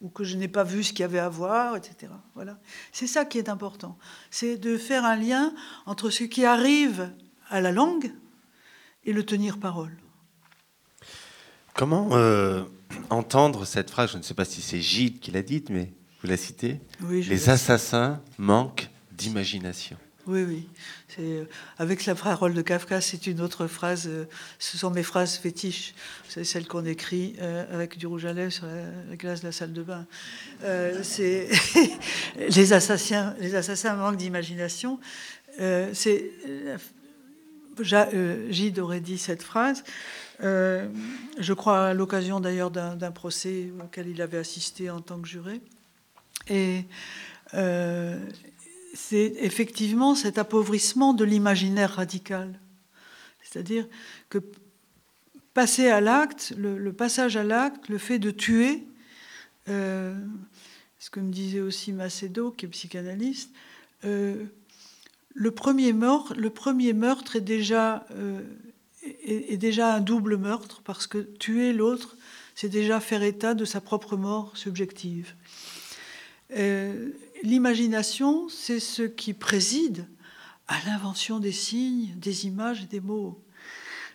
ou que je n'ai pas vu ce qu'il y avait à voir, etc. Voilà. C'est ça qui est important. C'est de faire un lien entre ce qui arrive à la langue et le tenir parole. Comment euh, entendre cette phrase? Je ne sais pas si c'est Gide qui l'a dite, mais vous la citez. Les assassins manquent d'imagination. Oui, oui. C'est, avec la parole de Kafka, c'est une autre phrase. Euh, ce sont mes phrases fétiches. C'est celles qu'on écrit euh, avec du rouge à lèvres sur la, glace de la salle de bain. Euh, c'est (laughs) les assassins. Les assassins manquent d'imagination. Gide aurait dit cette phrase. je crois à l'occasion d'ailleurs d'un, procès auquel il avait assisté en tant que juré. Et c'est effectivement cet appauvrissement de l'imaginaire radical. C'est-à-dire que passer à l'acte, le, passage à l'acte, le fait de tuer, euh, ce que me disait aussi Macedo, qui est psychanalyste, euh, le, premier meurtre, le premier meurtre est déjà, euh, est, déjà un double meurtre, parce que tuer l'autre, c'est déjà faire état de sa propre mort subjective l'imagination, c'est ce qui préside à l'invention des signes, des images des mots.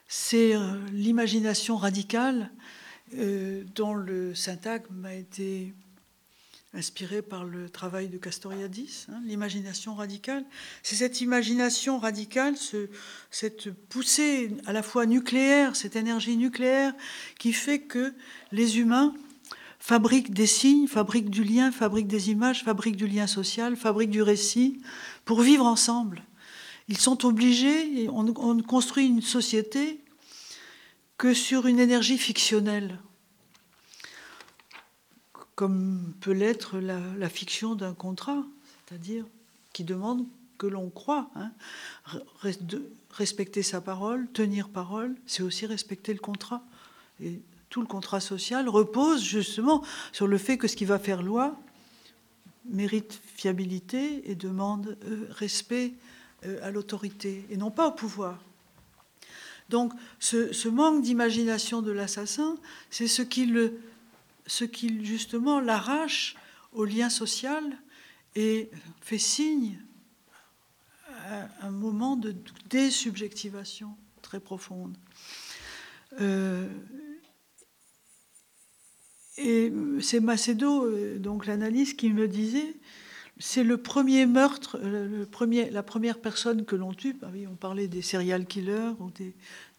C'est euh, l'imagination radicale euh, dont le syntagme a été inspiré par le travail de Castoriadis, hein, l'imagination radicale. C'est cette imagination radicale, cette poussée à la fois nucléaire, cette énergie nucléaire qui fait que les humains fabrique des signes, fabrique du lien, fabrique des images, fabrique du lien social, fabrique du récit, pour vivre ensemble. Ils sont obligés, on, on construit une société que sur une énergie fictionnelle, comme peut l'être la, fiction d'un contrat, c'est-à-dire qui demande que l'on croit. Hein. Respecter sa parole, tenir parole, c'est aussi respecter le contrat. Tout le contrat social repose justement sur le fait que ce qui va faire loi mérite fiabilité et demande euh, respect euh, à l'autorité et non pas au pouvoir. Donc ce, manque d'imagination de l'assassin, c'est ce qui, justement l'arrache au lien social et fait signe à un moment de désubjectivation très profonde. Euh, et c'est Macedo, euh, donc l'analyste, qui me disait c'est le premier meurtre, euh, premier, la première personne que l'on tue. Ah on parlait des serial killers ou des,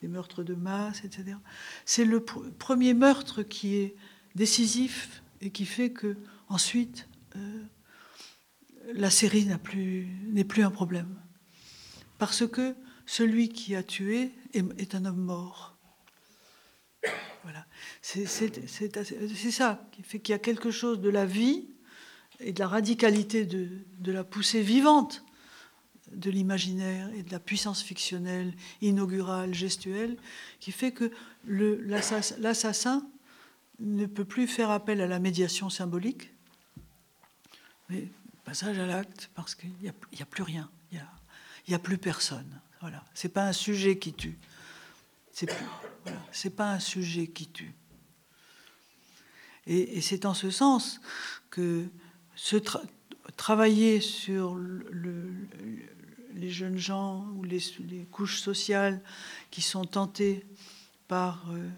meurtres de masse, etc. C'est le premier meurtre qui est décisif et qui fait que ensuite euh, la série n'est plus un problème. Parce que celui qui a tué est un homme mort. Voilà. C'est ça qui fait qu'il y a quelque chose de la vie et de la radicalité de, la poussée vivante de l'imaginaire et de la puissance fictionnelle, inaugurale, gestuelle, qui fait que l'assassin ne peut plus faire appel à la médiation symbolique, mais passage à l'acte, parce qu'il n'y a, plus rien, il n'y a, a, plus personne. Voilà. Ce n'est pas un sujet qui tue, C'est voilà, pas un sujet qui tue. Et, c'est en ce sens que travailler sur le, les jeunes gens ou les, couches sociales qui sont tentées par euh,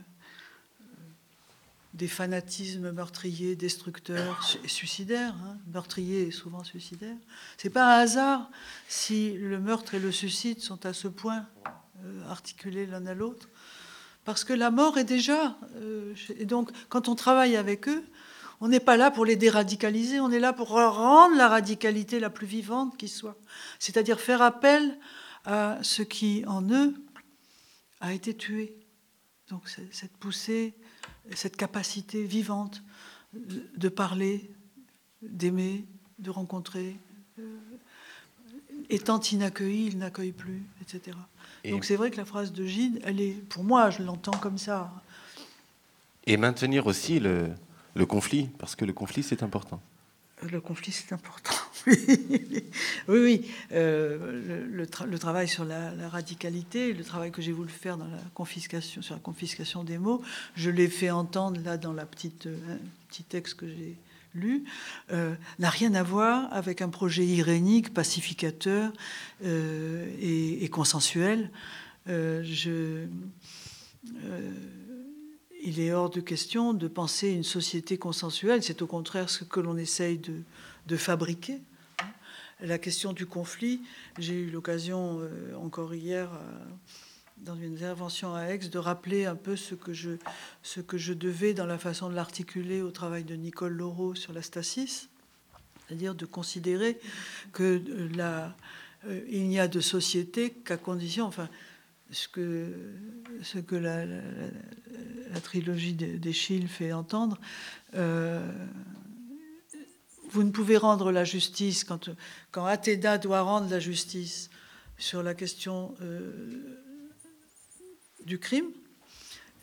des fanatismes meurtriers, destructeurs, suicidaires, hein, meurtriers et souvent suicidaires. C'est pas un hasard si le meurtre et le suicide sont à ce point articulés l'un à l'autre, parce que la mort est déjà. Euh, et donc, quand on travaille avec eux, on n'est pas là pour les déradicaliser, on est là pour rendre la radicalité la plus vivante qui soit. C'est-à-dire faire appel à ce qui, en eux, a été tué. Donc cette poussée, cette capacité vivante de parler, d'aimer, de rencontrer. Étant inaccueilli, il n'accueille plus, etc. Donc c'est vrai que la phrase de Gide, elle est, pour moi, je l'entends comme ça. Et maintenir aussi le, le conflit, parce que le conflit, c'est important. Le conflit, c'est important. (laughs) oui, oui. Euh, le, le, travail sur la, radicalité, le travail que j'ai voulu faire dans la confiscation, sur la confiscation des mots, je l'ai fait entendre là dans la petite euh, petit texte que j'ai lu, euh, n'a rien à voir avec un projet irénique, pacificateur et, et, consensuel. je il est hors de question de penser une société consensuelle. C'est au contraire ce que l'on essaye de, fabriquer. La question du conflit, j'ai eu l'occasion euh, encore hier, euh, dans une intervention à Aix, de rappeler un peu ce que je, ce que je devais dans la façon de l'articuler au travail de Nicole Laureau sur la stasis, c'est-à-dire de considérer que la, euh, il n'y a de société qu'à condition, enfin, ce que, ce que la, trilogie d'Eschyle fait entendre, euh, vous ne pouvez rendre la justice quand, quand Athéna doit rendre la justice sur la question euh, du crime.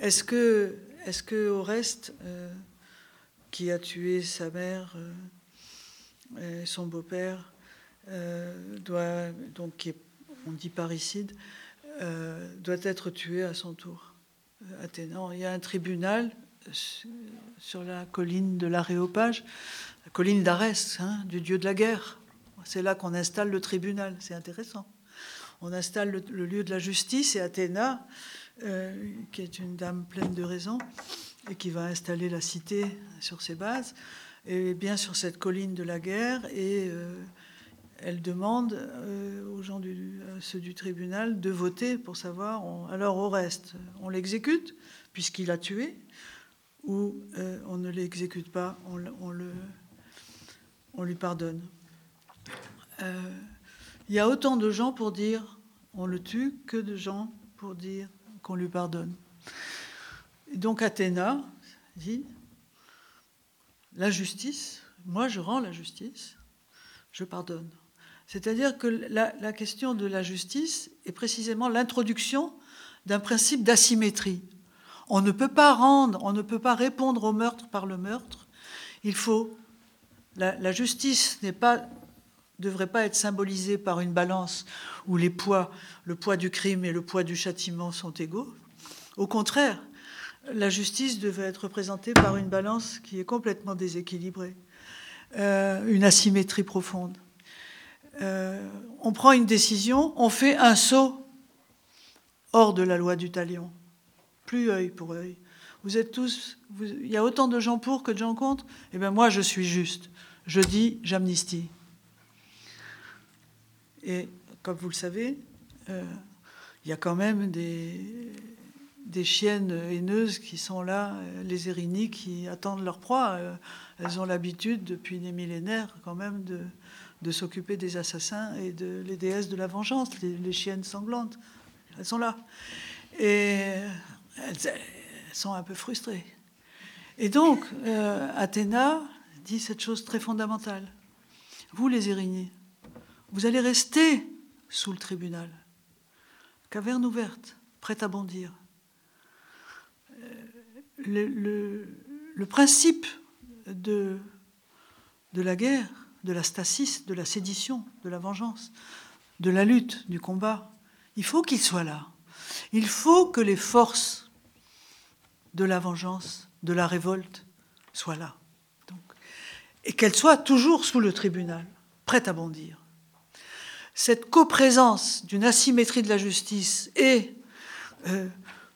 Est-ce que, est-ce que euh, qui a tué sa mère, et son beau-père, doit donc qui est, on dit parricide, euh, doit être tué à son tour? Euh, Athéna, il y a un tribunal sur la colline de l'Aréopage, la colline d'Arès, hein, du dieu de la guerre. C'est là qu'on installe le tribunal, c'est intéressant. On installe le, lieu de la justice et Athéna, euh, qui est une dame pleine de raison et qui va installer la cité sur ses bases, et bien sur cette colline de la guerre et elle demande euh, aux gens du, tribunal de voter pour savoir, alors au reste, on l'exécute puisqu'il a tué, ou euh, on ne l'exécute pas, on, lui pardonne. Euh, il y a autant de gens pour dire on le tue que de gens pour dire qu'on lui pardonne. donc Athéna dit la justice, moi je rends la justice, je pardonne. C'est-à-dire que la, question de la justice est précisément l'introduction d'un principe d'asymétrie. On ne peut pas rendre, on ne peut pas répondre au meurtre par le meurtre. Il faut la, justice n'est pas devrait pas être symbolisée par une balance où les poids, le poids du crime et le poids du châtiment sont égaux. Au contraire, la justice devait être représentée par une balance qui est complètement déséquilibrée, euh, une asymétrie profonde. Euh, on prend une décision, on fait un saut hors de la loi du talion. Plus œil pour œil. Vous êtes tous, il y a autant de gens pour que de gens contre? Eh bien, moi, je suis juste. Je dis, j'amnistie. Et comme vous le savez, euh, il y a quand même des, chiennes haineuses qui sont là, euh, les érinies, qui attendent leur proie. elles ont l'habitude, depuis des millénaires, quand même, de, s'occuper des assassins et de les déesses de la vengeance, les, chiennes sanglantes. Elles sont là. Et elles, sont un peu frustrées. Et donc, euh, Athéna dit cette chose très fondamentale. Vous, les Érignées, vous allez rester sous le tribunal, caverne ouverte, prête à bondir. Euh, le, principe de la guerre, de la stasis, de la sédition, de la vengeance, de la lutte, du combat. Il faut qu'il soit là. Il faut que les forces de la vengeance, de la révolte, soient là. et qu'elles soient toujours sous le tribunal, prêtes à bondir. Cette coprésence d'une asymétrie de la justice et euh,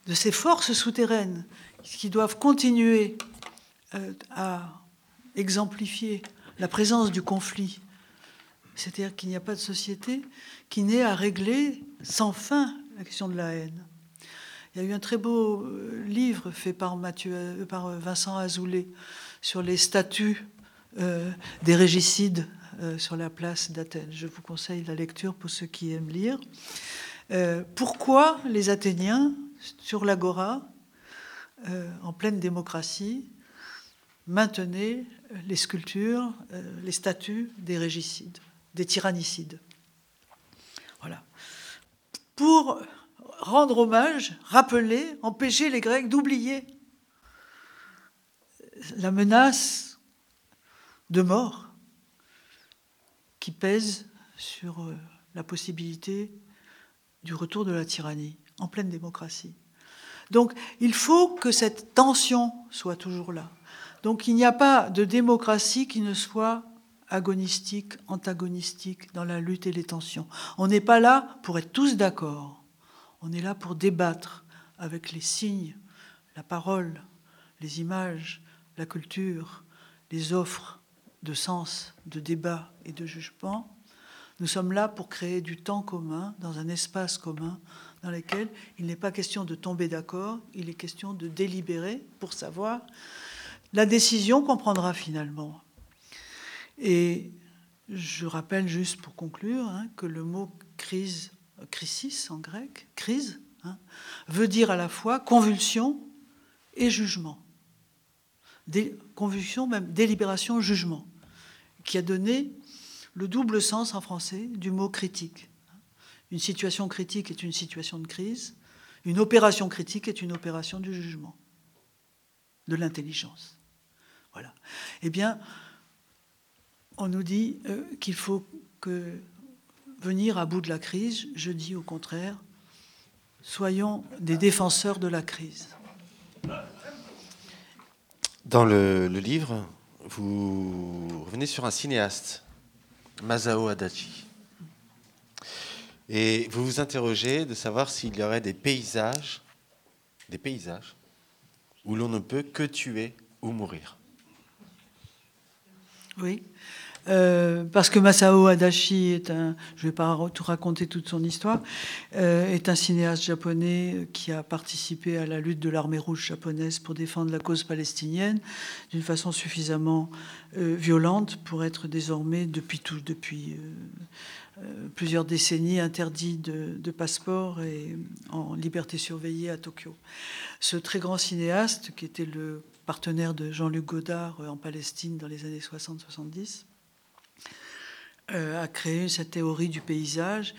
de ces forces souterraines qui doivent continuer euh, à exemplifier la présence du conflit, c'est-à-dire qu'il n'y a pas de société qui n'ait à régler sans fin la question de la haine. Il y a eu un très beau euh, livre fait par, Vincent Azoulay sur les statuts des régicides sur la place d'Athènes. Je vous conseille la lecture pour ceux qui aiment lire. pourquoi les Athéniens, sur l'agora, en pleine démocratie, maintenait les sculptures, euh, les statues des régicides, des tyrannicides? Voilà. Pour rendre hommage, rappeler, empêcher les Grecs d'oublier la menace de mort qui pèse sur euh, la possibilité du retour de la tyrannie en pleine démocratie. Donc il faut que cette tension soit toujours là. Donc il n'y a pas de démocratie qui ne soit agonistique, antagonistique dans la lutte et les tensions. On n'est pas là pour être tous d'accord. On est là pour débattre avec les signes, la parole, les images, la culture, les offres de sens, de débat et de jugement. Nous sommes là pour créer du temps commun, dans un espace commun, dans lequel il n'est pas question de tomber d'accord, il est question de délibérer pour savoir la décision qu'on prendra finalement. Et je rappelle juste pour conclure hein, que le mot crise, crisis en grec, crise, hein, veut dire à la fois convulsion et jugement. Des, convulsion, même délibération, jugement, qui a donné le double sens en français du mot critique. Une situation critique est une situation de crise, une opération critique est une opération du jugement, de l'intelligence. Voilà. Eh bien, on nous dit euh, qu'il faut que venir à bout de la crise. Je dis au contraire, soyons des défenseurs de la crise. Dans le, livre, vous revenez sur un cinéaste, Masao Adachi. Et vous vous interrogez de savoir s'il y aurait des paysages, des paysages, où l'on ne peut que tuer ou mourir. Oui. Euh, parce que Masao Adachi est un, je ne vais pas tout raconter toute son histoire, euh, est un cinéaste japonais qui a participé à la lutte de l'armée rouge japonaise pour défendre la cause palestinienne d'une façon suffisamment euh, violente pour être désormais depuis plusieurs décennies interdit de, passeport et en liberté surveillée à Tokyo. Ce très grand cinéaste, qui était le partenaire de Jean-Luc Godard euh, en Palestine dans les années 60-70, euh, a créé cette théorie du paysage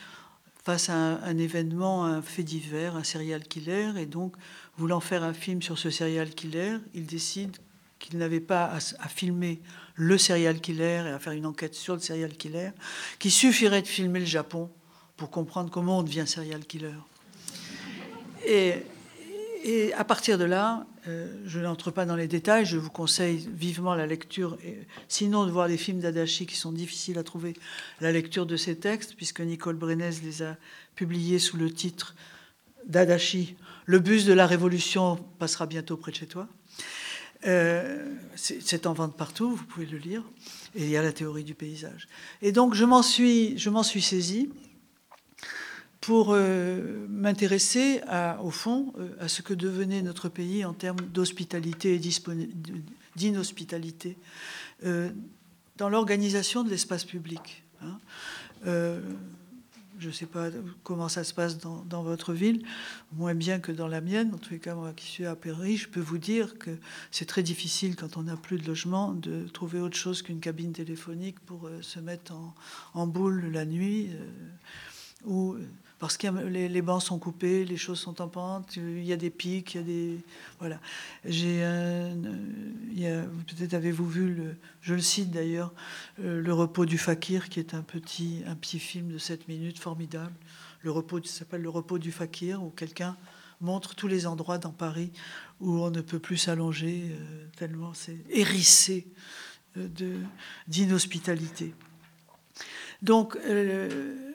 face à un, événement, un fait divers, un serial killer, et donc, voulant faire un film sur ce serial killer, il décide qu'il n'avait pas à, à, filmer le serial killer et à faire une enquête sur le serial killer, qu'il suffirait de filmer le Japon pour comprendre comment on devient serial killer. Et et à partir de là, euh, je n'entre pas dans les détails, je vous conseille vivement la lecture, sinon de voir les films d'Adachi qui sont difficiles à trouver, la lecture de ces textes, puisque Nicole Brenez les a publiés sous le titre d'Adachi, Le bus de la révolution passera bientôt près de chez toi. Euh, c'est en vente partout, vous pouvez le lire, et il y a la théorie du paysage. Et donc je m'en suis, je m'en suis saisie pour euh, m'intéresser au fond euh, à ce que devenait notre pays en termes d'hospitalité et d'inhospitalité euh, dans l'organisation de l'espace public. Hein. je ne sais pas comment ça se passe dans, votre ville, moins bien que dans la mienne. En tous les cas, moi qui suis à Paris, je peux vous dire que c'est très difficile quand on n'a plus de logement de trouver autre chose qu'une cabine téléphonique pour se mettre en, en boule la nuit. ou parce que les, bancs sont coupés, les choses sont en pente, il y a des pics, il y a des voilà. J'ai peut-être avez-vous vu le, je le cite d'ailleurs, euh, le repos du fakir qui est un petit un petit film de 7 minutes formidable. le repos s'appelle le repos du fakir, où quelqu'un montre tous les endroits dans Paris où on ne peut plus s'allonger, tellement c'est hérissé d'inhospitalité. Donc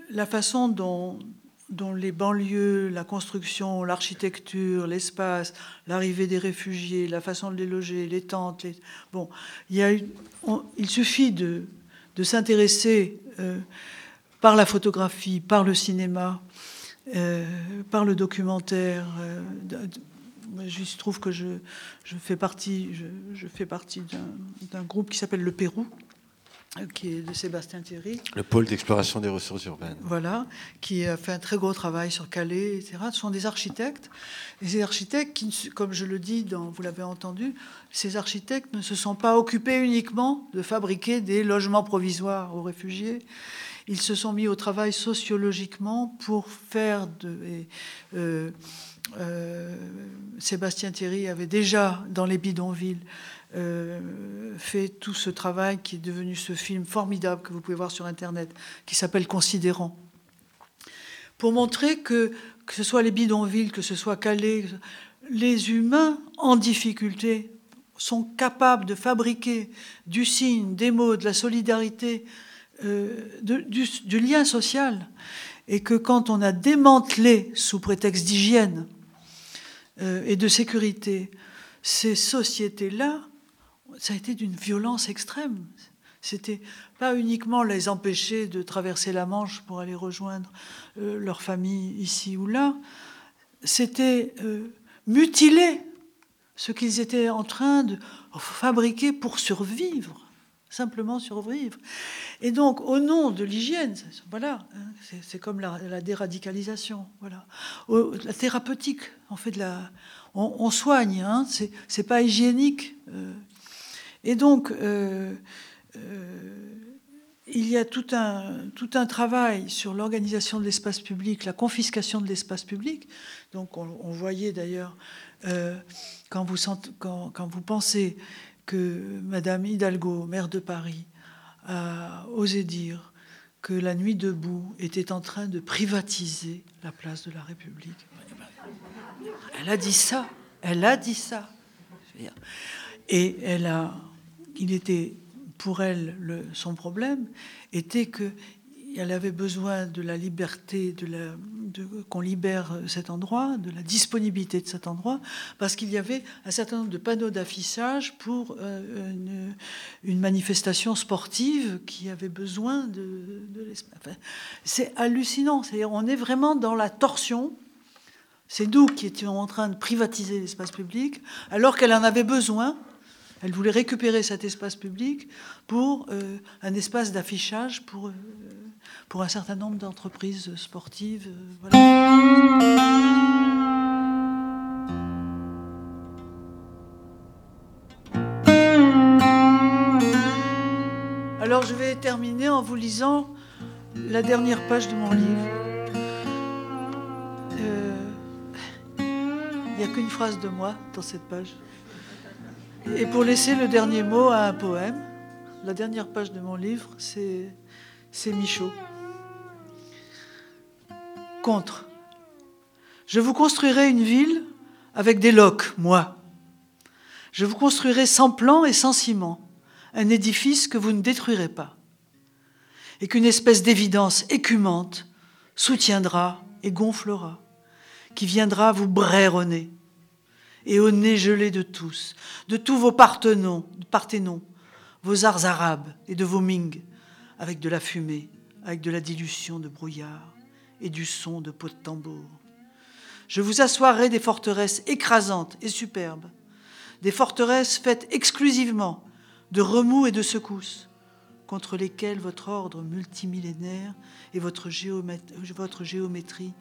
la façon dont, dont les banlieues, la construction, l'architecture, l'espace, l'arrivée des réfugiés, la façon de les loger, les tentes. Bon, il, suffit de, s'intéresser euh, par la photographie, par le cinéma, euh, par le documentaire. Euh, je trouve que je fais partie d'un groupe qui s'appelle Le Pérou, qui est de Sébastien Thierry. Le pôle d'exploration des ressources urbaines. Voilà, qui a fait un très gros travail sur Calais, etc. Ce sont des architectes. Et ces architectes, qui, comme je le dis, dans, vous l'avez entendu, ces architectes ne se sont pas occupés uniquement de fabriquer des logements provisoires aux réfugiés. Ils se sont mis au travail sociologiquement pour faire de... Euh, euh, Sébastien Thierry avait déjà, dans les bidonvilles, euh, fait tout ce travail qui est devenu ce film formidable que vous pouvez voir sur Internet, qui s'appelle Considérant. Pour montrer que, que ce soit les bidonvilles, que ce soit Calais, les humains en difficulté sont capables de fabriquer du signe, des mots, de la solidarité, euh, du, lien social. Et que quand on a démantelé, sous prétexte d'hygiène euh, et de sécurité, ces sociétés-là, ça a été d'une violence extrême. C'était pas uniquement les empêcher de traverser la Manche pour aller rejoindre euh, leur famille ici ou là, c'était euh, mutiler ce qu'ils étaient en train de fabriquer pour survivre, simplement survivre. Et donc, au nom de l'hygiène, voilà, hein, c'est comme la, déradicalisation, voilà, la thérapeutique, en fait, on, soigne, hein, c'est pas hygiénique. Euh, et donc, euh, euh, il y a tout un, travail sur l'organisation de l'espace public, la confiscation de l'espace public. Donc, on, voyait d'ailleurs, euh, quand, vous quand, vous pensez que Madame Hidalgo, maire de Paris, a osé dire que la nuit debout était en train de privatiser la place de la République. Elle a dit ça. Elle a dit ça. Et elle a il était pour elle le, son problème était que elle avait besoin de la liberté, de, qu'on libère cet endroit, de la disponibilité de cet endroit, parce qu'il y avait un certain nombre de panneaux d'affichage pour euh, une, manifestation sportive qui avait besoin de, enfin, c'est hallucinant. C'est-à-dire, on est vraiment dans la torsion. C'est nous qui étions en train de privatiser l'espace public, alors qu'elle en avait besoin elle voulait récupérer cet espace public pour euh, un espace d'affichage pour, euh, pour un certain nombre d'entreprises sportives. Euh, Alors je vais terminer en vous lisant la dernière page de mon livre. Il n'y a qu'une phrase de moi dans cette page. Et pour laisser le dernier mot à un poème, la dernière page de mon livre, c'est, Michaud. Contre. Je vous construirai une ville avec des loques, moi. Je vous construirai sans plan et sans ciment, un édifice que vous ne détruirez pas, et qu'une espèce d'évidence écumante soutiendra et gonflera, qui viendra vous braironner et au nez gelé de tous, de tous vos parthenons, parthénons, vos arts arabes et de vos ming, avec de la fumée, avec de la dilution de brouillard et du son de pots de tambour. Je vous assoirai des forteresses écrasantes et superbes, des forteresses faites exclusivement de remous et de secousses, contre lesquelles votre ordre multimillénaire et votre géométrie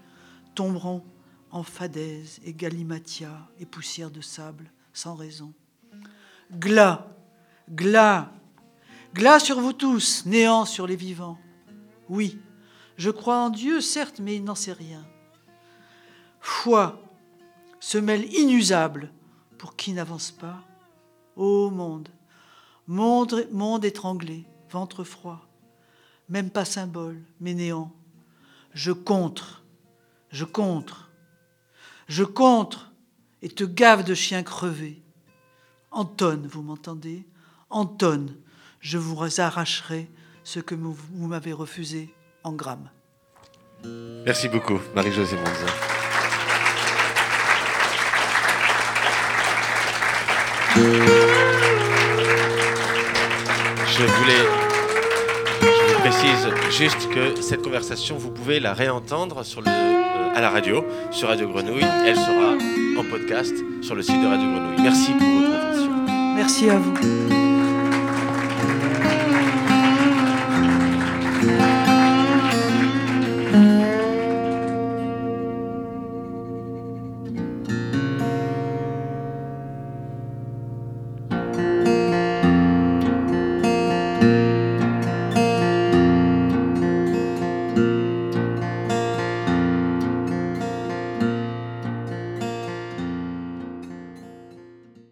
tomberont en fadaise et galimatia et poussière de sable, sans raison. Glas, glas, glas sur vous tous, néant sur les vivants. Oui, je crois en Dieu, certes, mais il n'en sait rien. Foi, semelle inusable pour qui n'avance pas. Ô monde, monde, monde étranglé, ventre froid, même pas symbole, mais néant. Je contre je contre. Je contre et te gave de chien crevé. Anton, vous m'entendez? Anton, je vous arracherai ce que vous, m'avez refusé en grammes. Merci beaucoup, Marie-Josée Monza. Je voulais précise juste que cette conversation, vous pouvez la réentendre sur le, à la radio, sur Radio Grenouille. Elle sera en podcast sur le site de Radio Grenouille. Merci pour votre attention. Merci à vous.